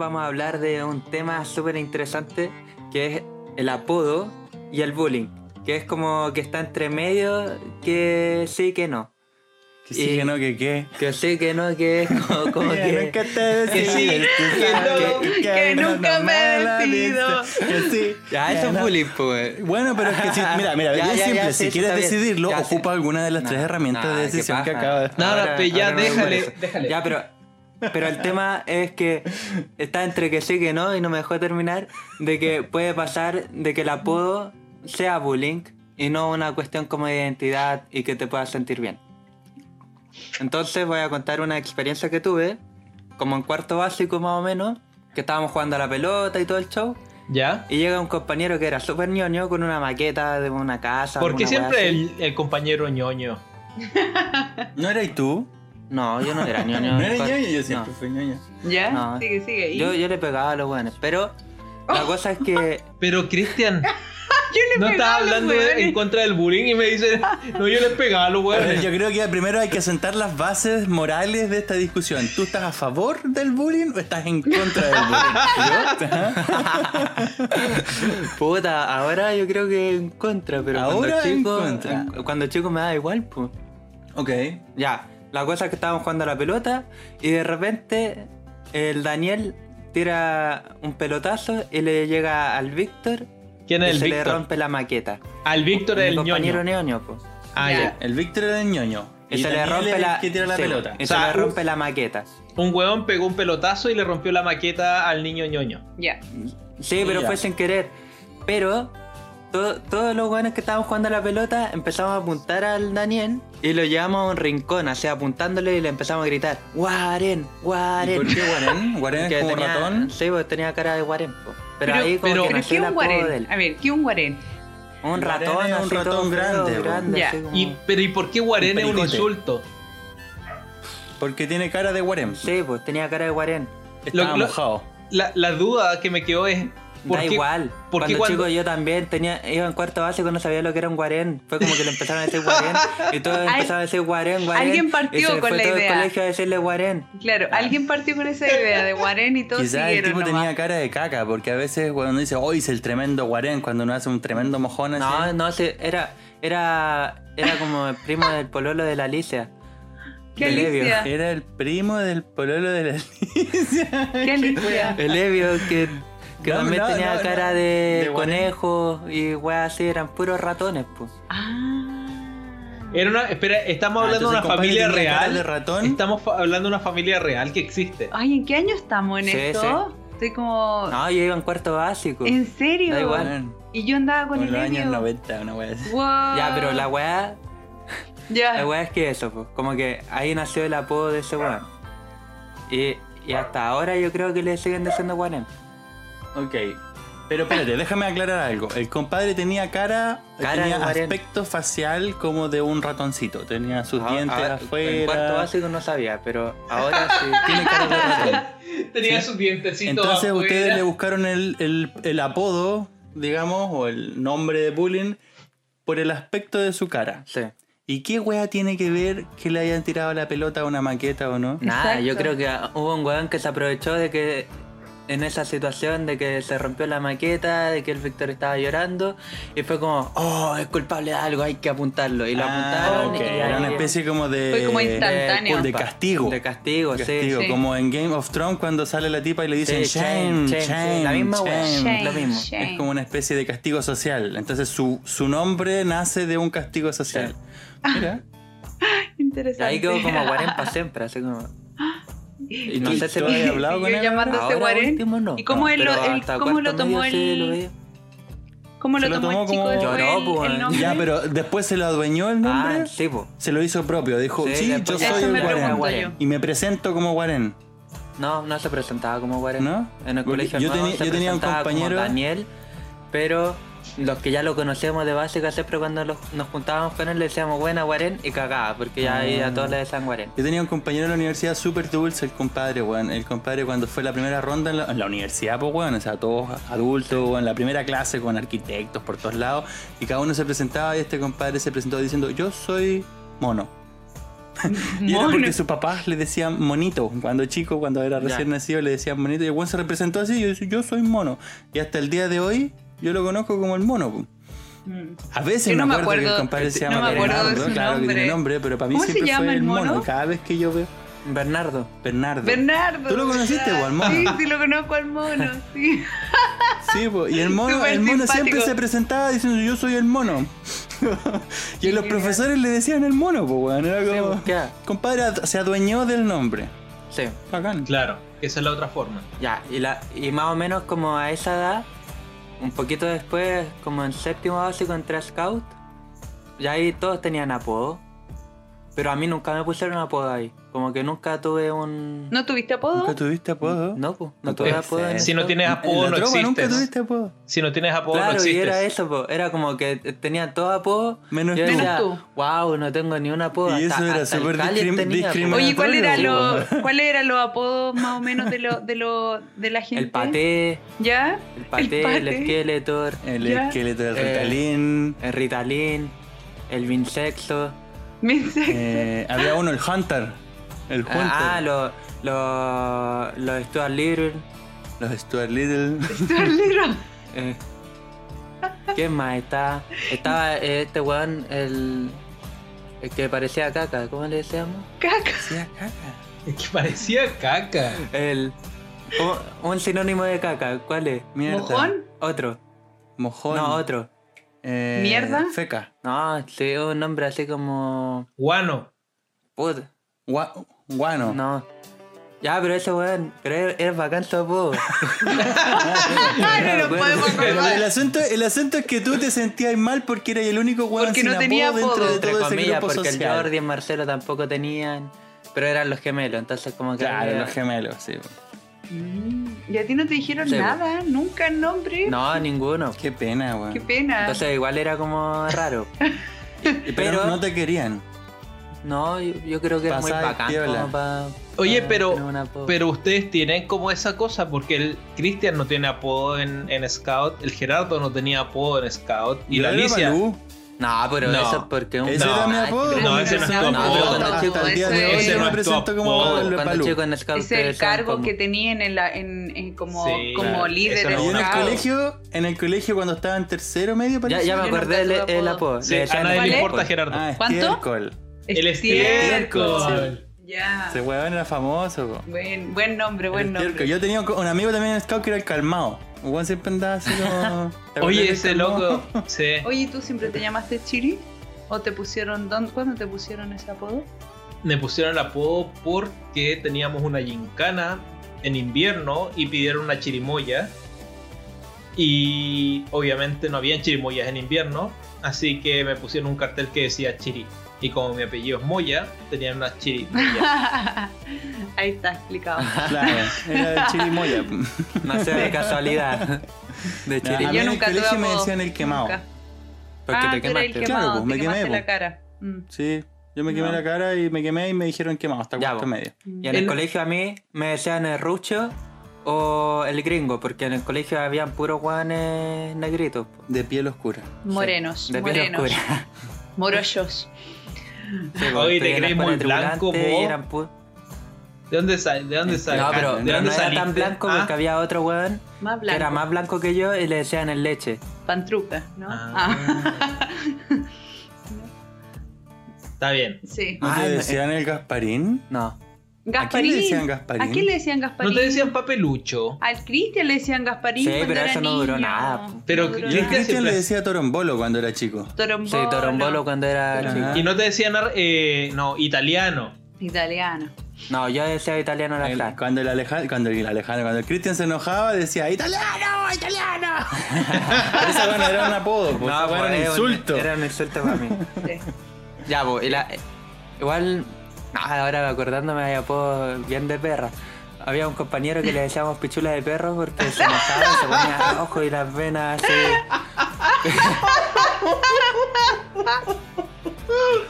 Vamos a hablar de un tema súper interesante que es el apodo y el bullying. Que es como que está entre medio, que sí, que no. Que sí, Y- que no, que qué. Que sí, que no, que es como, como que... Nunca te decides, sí, que que nunca me he decidido. que sí, Ya, eso que es bullying, pues. Bueno, pero es que si, mira, mira, ya, simple, si quieres decidirlo, ocupa alguna de las tres herramientas de decisión que acaba de... No, no, Ahora- pues ya déjale, déjale. Ya, pero, pero el tema es que está entre que sí que no y no me dejó terminar de que puede pasar de que el apodo sea bullying y no una cuestión como de identidad y que te puedas sentir bien. Entonces voy a contar una experiencia que tuve, como en cuarto básico más o menos, que estábamos jugando a la pelota y todo el show. ¿Ya? Y llega un compañero que era súper ñoño con una maqueta de una casa. ¿Por qué siempre el, el compañero ñoño? ¿No eras tú? No, yo no era ñoño. No Cuar- ñoño, yo no. siempre fui ñoño. ¿Ya? No. Sigue, sigue. ¿Y? Yo, yo le pegaba a los buenos, pero la cosa es que Pero Cristian, Yo le no pegaba estás a los hablando de- en contra del bullying y me dice, no, yo les pegaba a los yo creo que primero hay que sentar las bases morales de esta discusión. ¿Tú estás a favor del bullying o estás en contra del bullying? Puta, ahora yo creo que en contra, pero Ahora cuando en chico, contra. cuando chico me da igual, pues. ok. Ya, la cosa es que estábamos jugando a la pelota y de repente el Daniel tira un pelotazo y le llega al Víctor ¿Quién es el se le rompe la maqueta. Al Víctor Mi el compañero ñoño. ñoño, pues. Ah, Ya. ya. El Víctor era el ñoño. Y, se le rompe es la, que tira la sí, pelota. Y O se sea, le rompe la maqueta. Un huevón pegó un pelotazo y le rompió la maqueta al niño ñoño. Ya. Sí, pero Ya. fue sin querer. Pero todo- todos los buenos que estábamos jugando a la pelota empezamos a apuntar al Daniel y lo llevamos a un rincón, así apuntándole y le empezamos a gritar: ¡Guaren! ¿Y ¡Guaren! por qué Guarén? ¿Guarén Porque es como tenía- ratón? Sí, pues tenía cara de Guaren. po. Pero, Pero- ahí como pero- que ¿Pero qué un guarén? él. A ver, ¿qué un guarén? Un Guarén ratón, es un ratón feo, grande, grande como- Y, pero ¿y por qué Guarén Un es un insulto? Porque tiene cara de Guarén. Sí, pues tenía cara de Guaren. Estaba Lo- lo- mojado. La, la duda que me quedó es. ¿Por Da qué- igual. cuando cuando- chico yo también tenía, iba en cuarto básico no sabía lo que era un guarén. Fue como que le empezaron a decir guarén y todos empezaron a decir guarén, guarén. Alguien partió y se con fue la todo idea. el colegio a decirle guarén. Claro, alguien partió con esa idea de guarén y todos Quizás el tipo nomás. tenía cara de caca, porque a veces cuando uno dice, oh, hice el tremendo Guarén, cuando uno hace un tremendo mojón así. No, no, era, era, era como el primo del pololo de la Alicia. ¿Qué del Evio. Alicia? Era el primo del pololo de la Alicia. ¿Qué Alicia? El Evio que, que No, también no, tenía no, cara de, De conejo y weas así, eran puros ratones, pues. Ah. Era una, espera, estamos Ah, hablando de una familia real. de ratón. Estamos hablando de una familia real que existe. Ay, ¿en qué año estamos en Sí, esto? Estoy como... No, yo iba en cuarto básico. ¿En serio? Da igual. Y yo andaba con el en los años Evio. 90, una wea así. Wow. Ya, pero la wea, Ya. la wea es que eso, pues. Como que ahí nació el apodo de ese weón. Y, y hasta ahora yo creo que le siguen diciendo guarén. Ok. Pero espérate, déjame aclarar algo. El compadre tenía cara, Cara tenía aspecto facial como de un ratoncito. Tenía sus Ah, dientes ah, En cuarto afuera. básico no sabía, pero ahora sí. Tiene cara de ratón. Tenía Sí. sus dientecitos. Entonces afuera. ustedes le buscaron el, el- el apodo, digamos, o el nombre de bullying por el aspecto de su cara. Sí. ¿Y qué wea tiene que ver que le hayan tirado la pelota a una maqueta o no? Nada, Exacto. yo creo que hubo un weón que se aprovechó de que en esa situación de que se rompió la maqueta, de que el Víctor estaba llorando, y fue como, oh, es culpable de algo, hay que apuntarlo. Y lo Ah, apuntaron y Era una especie como de. Fue como instantáneo. De castigo. De castigo, sí. Castigo, Sí. como en Game of Thrones cuando sale la tipa y le dicen Sí, shame, shame, shame, la misma shame. Shame, lo mismo. shame. Es como una especie de castigo social. Entonces su, su nombre nace de un castigo social. Mira. Interesante. Ahí quedó como Guarén para siempre, así como. ¿Y No sé si lo- habías hablado con él? llamando- no. ¿Y cómo él lo- pero él- hasta cómo lo tomó el- lo. ¿Cómo Se lo lo tomó tomó el chico como- Lloró, el- pues, el? Ya, pero después se lo adueñó el nombre. Ah, sí, po. Se lo hizo propio. Dijo, sí, Sí, yo soy el yo. Y me presento como Guarén. No, no se presentaba como Guarén. ¿No? En el colegio yo no, tenía- se yo tenía un como compañero- Daniel, pero los que ya lo conocíamos de básica siempre cuando los- nos juntábamos con él le decíamos buena Guarén y cagaba, porque ya ahí a todos le decían Guarén. Yo tenía un compañero en la universidad súper dulce, el compadre, weón. El compadre cuando fue la primera ronda en la, en la universidad, pues, weón. O sea, todos adultos, weón. La primera clase con arquitectos por todos lados. Y cada uno se presentaba y este compadre se presentó diciendo, yo soy mono. y era porque sus papás le decían monito. Cuando chico, cuando era recién Ya. nacido, le decían monito. Y el weón se representó así y yo, decía, yo soy mono. Y hasta el día de hoy, yo lo conozco como el mono, pues. Mm. A veces no me me acuerdo, que acuerdo- el compadre se no llama acuerdo Bernardo, claro que nombre. tiene nombre, pero para mí ¿Cómo se siempre llama fue el mono. cada vez que yo veo Bernardo. Bernardo. Bernardo. ¿Tú lo conociste, o al mono? Sí, sí lo conozco al mono, sí. Sí, po, y el mono, Súper el mono simpático. siempre se presentaba diciendo yo soy el mono. y los profesores le decían el mono, pues weón. Era Sí, como. ¿qué? Compadre, ad- se adueñó del nombre. Sí. Bacán. Claro, esa es la otra forma. Ya, y, la, y más o menos como a esa edad, un poquito después, como en séptimo básico, entré a Scout, y ahí todos tenían apodo, pero a mí nunca me pusieron apodo ahí, como que nunca tuve un... ¿No tuviste apodo? ¿Nunca tuviste apodo? No, pues, no tuve apodo. en Si no tienes En apodo, no nunca existes. tuviste apodo. Si no tienes apodo, no Claro, y existes. era eso, po, era como que tenían todos apodos. Menos yo tú. decía, Menos tú. wow, no tengo ni un apodo. Y hasta- eso era hasta el súper tenía, discriminatorio. Oye, ¿cuál era lo, ¿cuál era los apodos más o menos de lo, de lo, de la gente? El paté, ¿Ya? el paté, el, paté. El Skeletor, Ya. esqueleto del Eh, Ritalin. el Ritalin, el Vinsexo. Eh, había uno, el Hunter. El Hunter. Ah, los lo, los Stuart Little. Los Stuart Little. Charlero. Eh, ¿Quién más está? Estaba eh, este weón, el, el que parecía caca, ¿cómo le decíamos? Caca. Hacía caca. Es que parecía caca. El, ¿cómo? un sinónimo de caca, ¿cuál es? Mierda. ¿Mojón? Otro. Mojón. No, otro. Eh, ¿Mierda? Feca. No, sí, un nombre así como. Guano. Put. Gua- guano. No. Ya, pero ese weón, pero es, es bacán apodo. Ay, no podemos Pero el asunto, el asunto es que tú te sentías mal porque eras el único weón Porque sin no tenía apodo dentro de Entre todo ese comillas, grupo porque social. el Jordi y el Marcelo tampoco tenían. Pero eran los gemelos, entonces como que. Claro, había- los gemelos, sí. Mm, Y a ti no te dijeron Sí, nada, nunca el nombre. No, ninguno. Qué pena, weón. Qué pena. Entonces igual era como raro. Pero, pero- no te querían. No, yo, yo creo que era muy bacán piola. como pa- Oye, pa pero, pero ustedes tienen como esa cosa, porque el Cristian no tiene apodo en, en Scout, el Gerardo no tenía apodo en Scout, y Yo la Alicia. No, pero No. eso es porque un Ese No. era mi apodo. No, ese no es tu apodo. No, pero cuando Hasta el día de hoy ese yo me presento como apodo. el cuando chico en Scout es el cargo como- que tenían en la, en, en como, Sí, como claro. líder no- Yo en el scout. colegio, en el colegio cuando estaba en tercero medio Ya, parece. ya me acordé el, el apodo. Sí, a nadie ¿Cuál le importa, Gerardo. Ah, ¿Cuánto? estiércol. el estiércol. Ya. Ese weón era famoso. Buen, buen nombre, buen nombre. Yo tenía un, un amigo también en Scout que era el calmado. Weón siempre andaba así como. ¿te acuerdas Oye, ese loco. Sí. Oye, ¿tú siempre te llamaste Chiri? ¿O te pusieron, dónde, cuándo te pusieron ese apodo? Me pusieron el apodo porque teníamos una gincana en invierno y pidieron una chirimoya. Y obviamente no habían chirimoyas en invierno, así que me pusieron un cartel que decía chiri. Y como mi apellido es Moya, tenían una chirimoya. Ahí está explicado. Claro, era el chirimoya. No sé de casualidad. De Nah, chiri. a mí Yo en el colegio me decían el quemado. Nunca. Porque ah, te eres el quemaste. Claro, quemado, pues, me quemé, quemaste pues. la cara. Mm. Sí, yo me quemé No. la cara y me quemé y me dijeron quemado hasta Ya, cuarto po. medio. Y en el El- colegio a mí me decían el rucho o el gringo, porque en el colegio habían puros guanes negritos. po. De piel oscura. Morenos, De piel morenos. oscura. Morollos. Po, Oye, te crees muy blanco, po. y eran pu- ¿De dónde sale? ¿De dónde sale? No, pero, ¿De pero dónde no era tan blanco Ah, porque había otro weón Más que blanco. era más blanco que yo y le decían el leche. Pantruca, ¿no? Ah. Ah. Está bien. sí. ¿No Ah, te decían el Gasparín? No. Gasparín. le decían Gasparín? ¿A quién le decían Gasparín? ¿No te decían papelucho? Al Cristian le decían Gasparín. Sí, cuando pero era eso no duró niño. nada. Pero No ¿quién a. Cristian siempre- le decía torombolo cuando era chico. Torombolo. Sí, torombolo cuando era chico. Y no te decían, eh, no, italiano. Italiano. No, yo decía italiano a la El- cuando el Alejandro, cuando el Alejandro, cuando el Cristian se enojaba decía ¡Italiano! ¡Italiano! Pero esa bueno, era un apodo, pues, esa bueno, era un pues, insulto. Era un insulto para mí. Sí. ya, pues, y la- igual, ahora acordándome, había apodo bien de perra. Había un compañero que le decíamos pichula de perro porque se enojaba se ponía rojo y las venas así.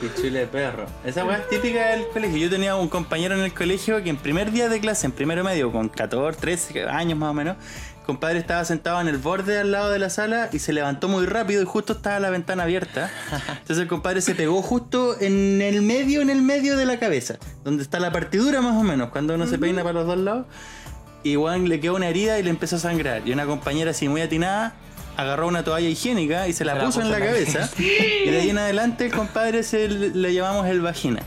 Pichule de perro. Esa weá es típica del colegio. Yo tenía un compañero en el colegio que en primer día de clase, en primero medio, con 14, 13 años más o menos, el compadre estaba sentado en el borde al lado de la sala y se levantó muy rápido y justo estaba la ventana abierta. Entonces el compadre se pegó justo en el medio, en el medio de la cabeza, donde está la partidura más o menos, cuando uno se peina para los dos lados. Y Juan le quedó una herida y le empezó a sangrar. Y una compañera así muy atinada agarró una toalla higiénica y se la, Se la puso, en la la cabeza. y de ahí en adelante el compadre se le, le llamamos el vagina.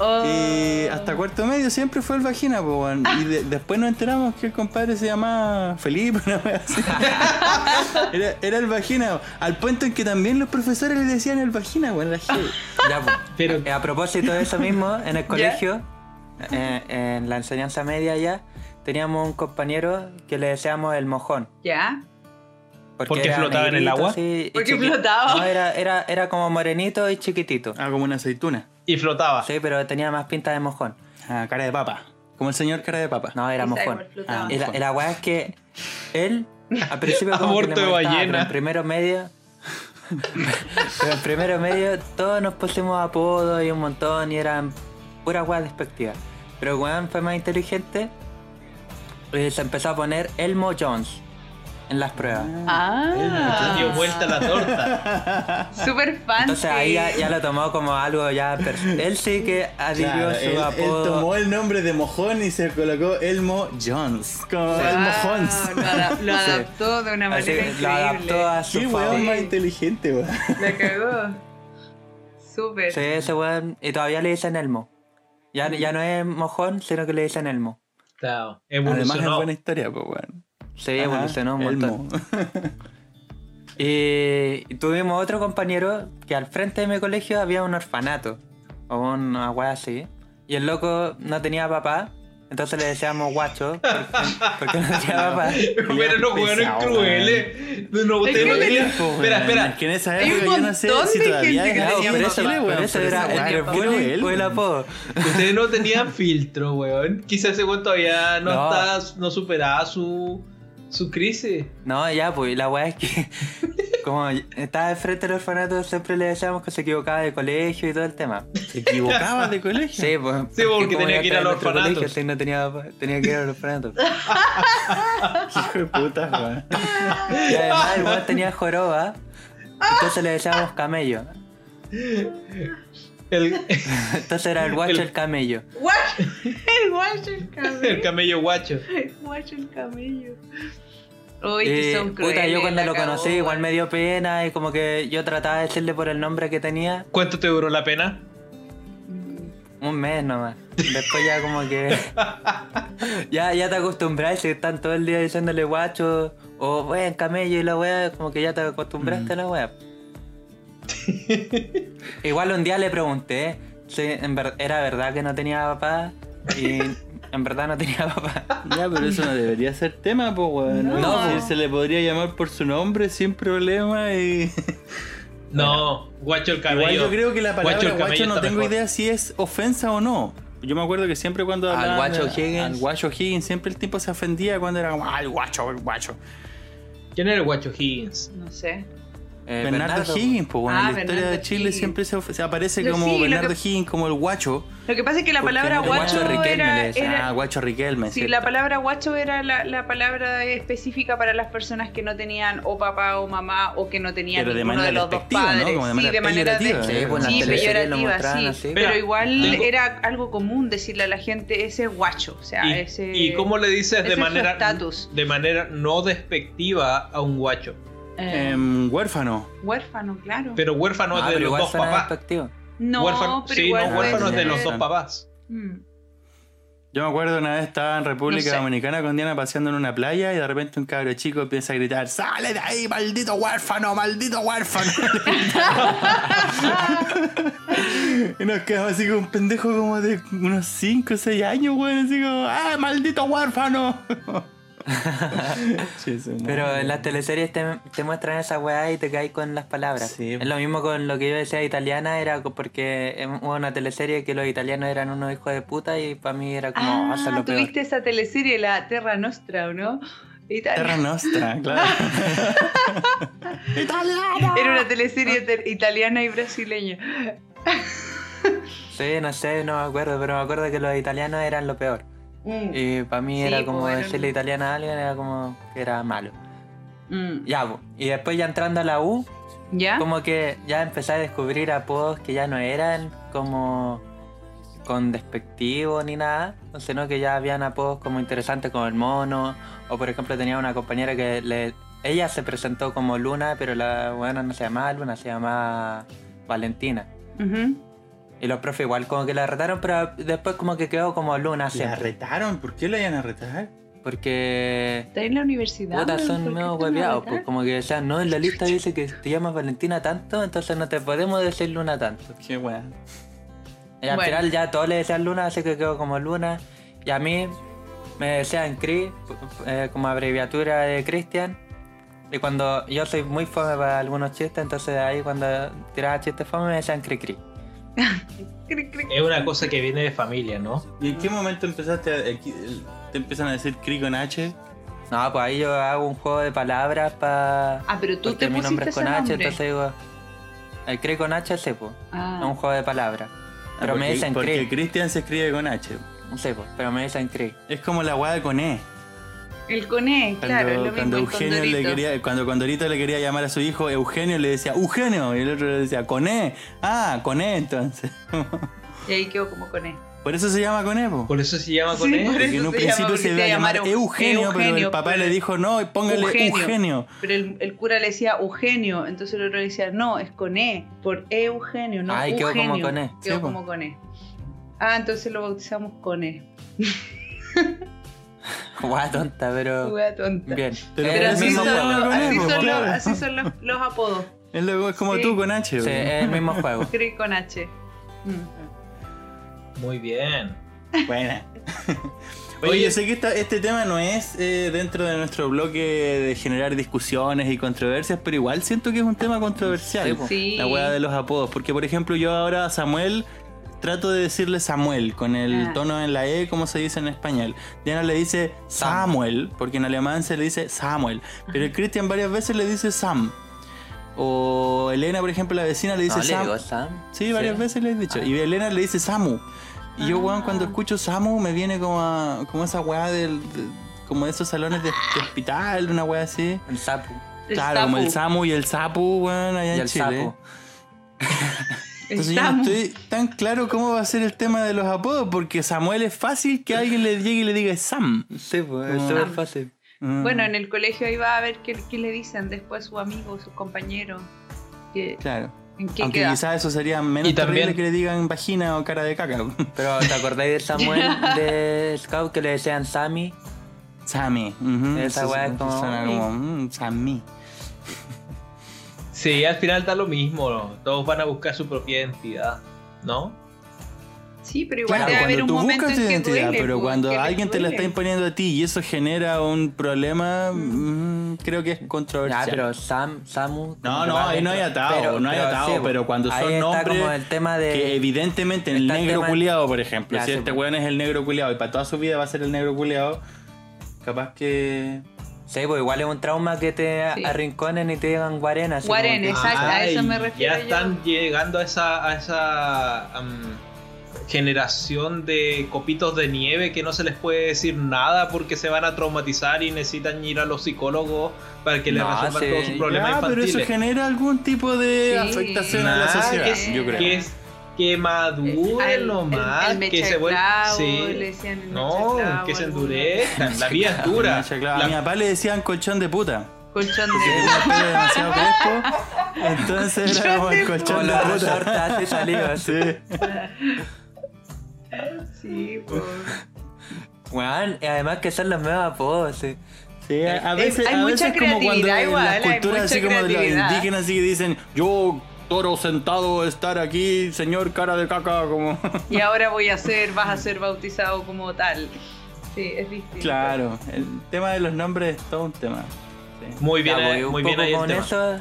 Oh. Y hasta cuarto medio siempre fue el vagina, po. Y de- después nos enteramos que el compadre se llamaba Felipe, así. era, era el vagina. Al punto en que también los profesores le decían el vagina, weón. Era heavy. Ya. Pero- Eh, a propósito de eso mismo, en el colegio, eh, en la enseñanza media ya, teníamos un compañero que le decíamos el mojón. ¿Ya? ¿Porque era flotaba en el agua? así, y Porque flotaba. No, era, era, era como morenito y chiquitito. Ah, como una aceituna. Y flotaba. Sí, pero tenía más pinta de mojón. Ah, cara de papa. Como el señor cara de papa. No, era mojón. Ah, la weá es que él, al principio como que Aborto de molestaba, ballena. pero en primero medio... pero en primero medio todos nos pusimos apodos y un montón y eran pura weá despectiva. Pero el weón fue más inteligente y se empezó a poner Elmo Jones en las pruebas. Ah. Dio vuelta la torta. Super fancy. Entonces ahí ya, ya lo tomó como algo ya... Él sí que adhirió Claro, su él, él apodo. tomó el nombre de mojón y se colocó Elmo Jones. Como Wow, Elmo Jones. Lo, ada- lo adaptó de una Así manera que increíble. lo adaptó a su Qué weón más inteligente, weón. La cagó. Súper. Sí, ese weón. Y todavía le dicen Elmo. Ya, ya no es mojón, sino que le dicen Elmo. Claro, Además es buena historia, pues weón. Sí, Ajá, evolucionó un montón. Elmo. Y, y tuvimos otro compañero que al frente de mi colegio había un orfanato. O una weá así. Y el loco no tenía papá. Entonces le decíamos guacho. Porque, no tenía papá. Pero hueones Pesado, crueles. No, ustedes Es no tenían. Pues, Espera, espera. Es que en esa Hay un época yo no sé montón si de todavía No, por eso, era el bullying el apodo. Ustedes no tenían filtro, weón. Quizás ese weón todavía no, No. está, no superaba su, su crisis. No, ya, pues la weá es que como estaba de frente del orfanato, siempre le decíamos que se equivocaba de colegio y todo el tema. ¿Te equivocabas de colegio? Sí, pues. Sí, porque tenía que ir al orfanato. colegio, sí, no tenía tenía que ir al orfanato. Hijo de puta, weón. Y además el weón tenía joroba, entonces le decíamos camello. El, Entonces era el guacho El- el camello. Guacho. El guacho el camello. el camello guacho. El guacho el camello. Uy, Y, que son crueles. puta, yo cuando lo conocí igual me dio pena y como que yo trataba de decirle por el nombre que tenía ¿Cuánto te duró la pena? un mes nomás. Después ya como que ya, ya te acostumbras y están todo el día diciéndole guacho o buen camello y la wea, como que ya te acostumbraste a la wea. Igual un día le pregunté si en ver- era verdad que no tenía papá y en verdad no tenía papá. Ya, pero eso no debería ser tema, pues, weón. No. No, si se le podría llamar por su nombre sin problema y... No, guacho el camello. Igual yo creo que la palabra Guacho guacho, no tengo mejor. idea si es ofensa o no. Yo me acuerdo que siempre cuando Al guacho Higgins. Al guacho Higgins, siempre el tipo se ofendía cuando era como, ah, el guacho, el guacho. ¿Quién era el guacho Higgins? No sé. Eh, Bernardo, Higgins, pues bueno, Ah, en la historia Bernardo de Chile Higgins. siempre se, aparece Lo- como sí, Bernardo que- Higgins, como el guacho. Lo que pasa es que la palabra guacho Riquelme era, Ah, guacho Riquelme. Sí, ¿cierto? la palabra guacho era la, la palabra específica para las personas que no tenían o papá o mamá o que no tenían Pero de ninguno de los dos ¿no? padres. Como de sí, manera de manera peyorativa. de- Sí, pues sí, peyorativa, sí. así. Pero igual tengo- era algo común decirle a la gente ese guacho, o sea, ¿Y, ese y cómo le dices manera, de manera no despectiva a un guacho? Eh, Em, huérfano. huérfano, claro. Pero huérfano Ah, es de los dos papás. no, huérfano, pero sí, igual no, huérfano es de los dos papás. Mm. Yo me acuerdo una vez estaba en República No sé. Dominicana con Diana paseando en una playa y de repente un cabro chico empieza a gritar ¡Sale de ahí, maldito huérfano, maldito huérfano! y nos quedamos así como un pendejo como de unos 5 o 6 años, weón, así como ¡Ah, maldito huérfano! Pero en las teleseries te, te muestran esa weá y te caes con las palabras. Sí. Es lo mismo con lo que yo decía italiana, era porque em- hubo una teleserie que los italianos eran unos hijos de puta y para mí era como, Ah, ah, lo peor. tuviste esa teleserie, la Terra Nostra, ¿o no? Italia. Terra Nostra, claro. Era una teleserie italiana y brasileña. Sí, no sé, no me acuerdo, pero me acuerdo que los italianos eran lo peor. Mm. Y para mí Sí, era como pues, eran- decirle italiana a alguien, era como que era malo. Mm. Ya, po. y después ya entrando a la U, ¿Ya? como que ya empecé a descubrir apodos que ya no eran como con despectivo ni nada, sino que ya habían apodos como interesantes como el mono, o por ejemplo tenía una compañera que le, ella se presentó como Luna, pero la buena no se llamaba Luna, se llamaba Valentina. Ujú. Y los profes igual como que la retaron, pero después como que quedó como Luna ¿La siempre. retaron? ¿Por qué la iban a retar? Porque Está en la universidad. Puta, son ¿por qué medio hueveados, pues como que, o sea, no, en la lista dice que te llamas Valentina tanto, entonces no te podemos decir Luna tanto. Qué weón. Y al Bueno. final ya todos le decían Luna, así que quedó como Luna. Y a mí me decían Cris, eh, como abreviatura de Cristian. Y cuando yo soy muy fome para algunos chistes, entonces ahí cuando tiraba chistes fome me decían Cri Cri. Es una cosa que viene de familia, ¿no? ¿Y en qué momento empezaste a, te empiezan a decir Cri con H? No, pues ahí yo hago un juego de palabras para. Ah, pero tú porque te mi nombre pusiste es con H, nombre. entonces digo. El Cri con H, pues. Ah. Es un juego de palabras. Pero Ah, me porque- dicen Porque Cri. Cristian se escribe con H. Sí, pues, pero me dicen Cri. Es como la weá con E. El coné, Cuando, claro, es lo mismo. cuando el Eugenio le quería, cuando Condorito le quería llamar a su hijo Eugenio, le decía Eugenio, y el otro le decía con E. Ah, con E entonces. Y ahí quedó como coné. Por eso se llama con E, po. Por eso se llama con Sí, por Porque en un se principio llama, se iba a llamar llama Eugenio, pero el Eugenio, papá pero- le dijo no, póngale Eugenio. Eugenio. Pero el, el cura le decía Eugenio, entonces el otro le decía, no, es con E, por Eugenio, no Ay, quedó como Eugenio. con E. Quedó Sí, como con E. Ah, entonces lo bautizamos con Guau, tonta, pero. Wea tonta. Bien. Pero el así son, así son, los, claro. así son los, los apodos. Es, lo- es como Sí. tú con H. Sí, es el mismo juego. Cree con H. Mm. Muy bien. Buena. Oye, Oye, yo sé que esta- este tema no es eh, dentro de nuestro bloque de generar discusiones y controversias, pero igual siento que es un tema controversial. Sí. La weá de los apodos. Porque, por ejemplo, yo ahora a Samuel trato de decirle Samuel con el Ah. tono en la E, como se dice en español. Diana le dice Samuel, porque en alemán se le dice Samuel. Pero Christian varias veces le dice Sam. O Elena, por ejemplo, la vecina le dice No, le Sam. digo Sam. Sí, varias veces le he dicho. Ah. Y Elena le dice Samu. Y yo, weón, Ah. cuando escucho Samu me viene como, a- como esa weá del, de- como de esos salones de, de hospital, una weá así. El sapo. El claro, como el sapu. Samu y el Sapu, weón, allá Y en el Chile. sapo. Entonces yo no Estamos. estoy tan claro cómo va a ser el tema de los apodos, porque Samuel es fácil que alguien le llegue y le diga Sam. Sí, pues, es Ah. súper fácil. Mm. Bueno, en el colegio ahí va a ver qué, qué le dicen después sus amigos, sus compañeros. que- Claro. ¿En qué Aunque queda? quizás eso sería menos Y también- terrible que le digan vagina o cara de caca. Pero ¿te acordáis de Samuel de Scout que le decían Sammy? Sammy. ujú, Esa eso weá es su- como mm, Sammy. Sí, al final da lo mismo. ¿no? Todos van a buscar su propia identidad, ¿no? Sí, pero igual Claro, debe haber cuando un tú momento buscas tu en que identidad, duele. pero po, cuando alguien te la está imponiendo a ti y eso genera un problema, mm, creo que es controversial. pero Sam, Samu. No, no, ahí no hay atado, no hay atado, sí, pero cuando ahí son está nombres como el tema de. que evidentemente el negro tema- culiado, por ejemplo, Ya, si sí, este pues. weón es el negro culiado y para toda su vida va a ser el negro culiado, capaz que Sí, pues igual es un trauma que te Sí. arrinconen y te digan guarena. Guarena, exacto, a eso me refiero Ya yo. están llegando a esa, a esa am, generación de copitos de nieve que no se les puede decir nada porque se van a traumatizar y necesitan ir a los psicólogos para que les No, resuelvan sí. todos sus problemas Ya, pero eso genera algún tipo de Sí. afectación a la sociedad, que, es- yo creo. que es que maduren nomás, el- el que se vuelvan. clavo, Sí. le decían el No, que se endurezcan. La vida es dura. La- A mi papá le decían colchón de puta. Colchón de el pelo demasiado crespo. Entonces era como el colchón de puta. salidos. así. Sí. Sí, pues. Y además que son los nuevos apodos, sí. Sí, a, Hay- veces, hay a mucha veces como cuando igual, las hay culturas mucha así como de los creatividad. indígenas así que dicen, yo toro sentado estar aquí, señor cara de caca, como... Y ahora voy a ser, vas a ser bautizado como tal. Sí, es distinto. claro, el tema de los nombres es todo un tema. Sí. Muy bien, Ya, eh, muy poco bien ahí el con tema. eso.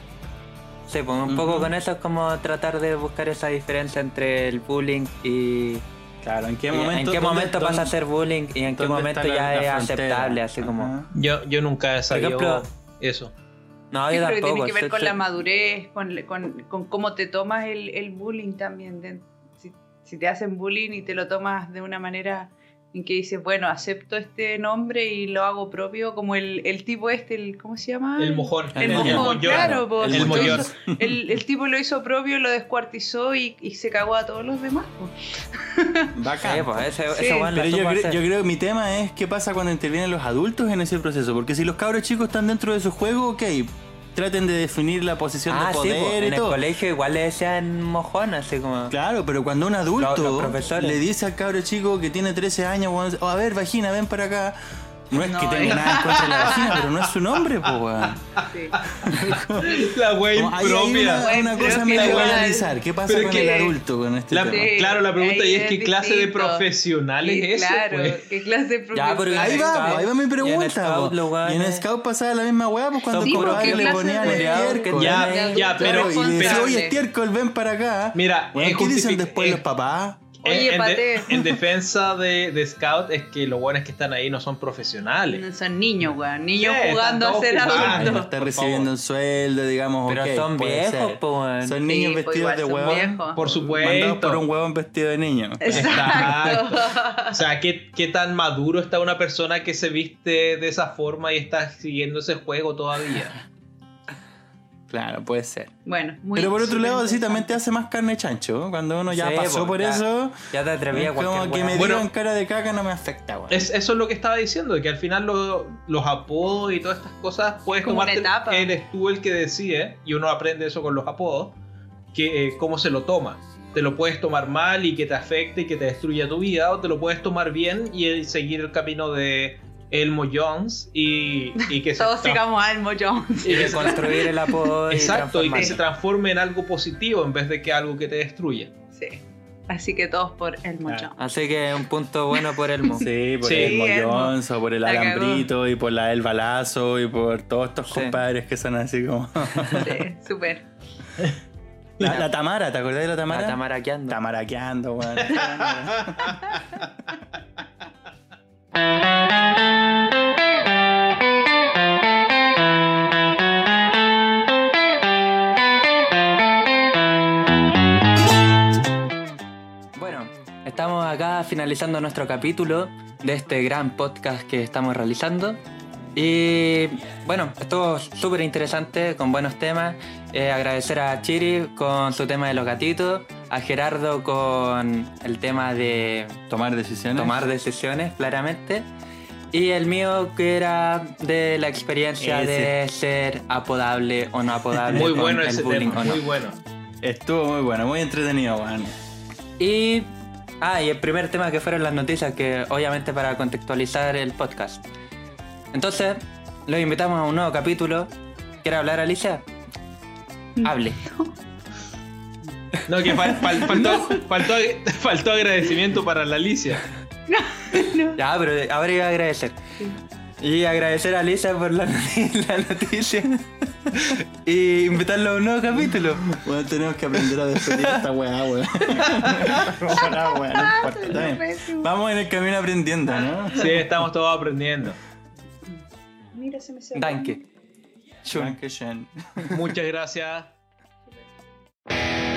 Sí, pues un poco con eso es como tratar de buscar esa diferencia entre el bullying y. Claro, ¿en qué momento, ¿En qué dónde- momento pasa a ser bullying y en qué momento ya es frontera? aceptable? Así como. Yo, yo nunca he sabido ejemplo, eso. No, Yo que tampoco. tiene que ver sí, con sí. la madurez, con, con, con cómo te tomas el, el bullying también. de- si, si te hacen bullying y te lo tomas de una manera en que dices, bueno, acepto este nombre y lo hago propio, como el, el tipo este, el, ¿cómo se llama? El mojón. El, El mojón, claro, po. El hizo- El, el tipo lo hizo propio, lo descuartizó y, y se cagó a todos los demás. po. Bacán. Sí, pues ese, Sí. ese Pero yo, hacer. yo creo que mi tema es qué pasa cuando intervienen los adultos en ese proceso. Porque si los cabros chicos están dentro de su juego, ok, traten de definir la posición Ah, de sí, poder pues, y en el colegio igual le decían mojón, así como. Claro, pero cuando un Los- adulto los profesores. le dice al cabro chico que tiene 13 años, "Oh, a ver, vagina, ven para acá. No es que tenga nada en contra de la vagina, pero no es su nombre, po, weón. Sí. La wea Como ahí hay una, una cosa que medio igual- a analizar. ¿Qué pasa pero con que- el adulto con este La- tema? Sí, claro, la pregunta ahí y es qué clase de profesional Sí, es eso. claro, pues? ¿qué clase de Ya, pero profesor? Ahí va, Scout- ahí va mi pregunta. Y en Scout pasaba la misma weá, pues cuando el compadre le ponían estiércol. Ya, ya, pero- y decía, oye, estiércol, ven para acá. Mira, ¿qué dicen después es- los papás? Oye, en, de- defensa de, de Scout es que los buenos que están ahí no son profesionales. No Son niños, weón. Niños Sí, jugando a están ser no adultos. está por recibiendo favor. un sueldo, digamos. Pero son viejos. Son niños pues vestidos igual de huevón. Por Mandados supuesto. por un huevón vestido de niño. Exacto. O sea, ¿qué, qué tan maduro está una persona que se viste de esa forma y está siguiendo ese juego todavía? Claro, puede ser. Bueno, muy Pero por otro lado, sí, también te hace más carne chancho. Cuando uno ya Sí, pasó po, por ya- eso, Ya te atreví a como que me Bueno. digan cara de caca no me afecta, weón. Es, eso es lo que estaba diciendo, que al final lo- los apodos y todas estas cosas puedes Como una tomarte. etapa. Eres tú el que decide, y uno aprende eso con los apodos, que eh, cómo se lo toma. Te lo puedes tomar mal y que te afecte y que te destruya tu vida, o te lo puedes tomar bien y eh, seguir el camino de Elmo Jones y, y que se Todos sigamos a Elmo Jones. y que se- construir el apodo y Exacto, y que se transforme en algo positivo en vez de que algo que te destruya. Sí. Así que todos por Elmo Claro. Jones. Así que un punto bueno por Elmo. Sí, por Sí, el Elmo. Mollons, o por el La cagó. alambrito, y por la El Balazo, y por todos estos Sí. compadres que son así como. Sí, súper. la, la Tamara, ¿te acordás de la Tamara? La tamaraqueando. Tamaraqueando, weón. Bueno, estamos acá finalizando nuestro capítulo de este gran podcast que estamos realizando. Y bueno, estuvo súper interesante, con buenos temas. Eh, agradecer a Chiri con su tema de los gatitos, a Gerardo con el tema de Tomar decisiones. tomar decisiones, claramente. Y el mío que era de la experiencia Ese. de ser apodable o no apodable. Muy con bueno el ese bullying tema, o no. muy bueno. Estuvo muy bueno, muy entretenido, weón. Y. Ah, y el primer tema que fueron las noticias, que obviamente para contextualizar el podcast. Entonces, los invitamos a un nuevo capítulo. ¿Quiere hablar, Alicia? Hable. No, que fal- fal- faltó, faltó, faltó agradecimiento para la Alicia. Ya, pero ahora iba a agradecer. Y agradecer a Alicia por la, noti- la noticia. y invitarlo a un nuevo capítulo. Bueno, tenemos que aprender a despedir esta weá. Bueno, no importa, bien. Vamos en el camino aprendiendo, ¿no? Sí, estamos todos aprendiendo. Mira, se me cerró. Danke. Muchas gracias.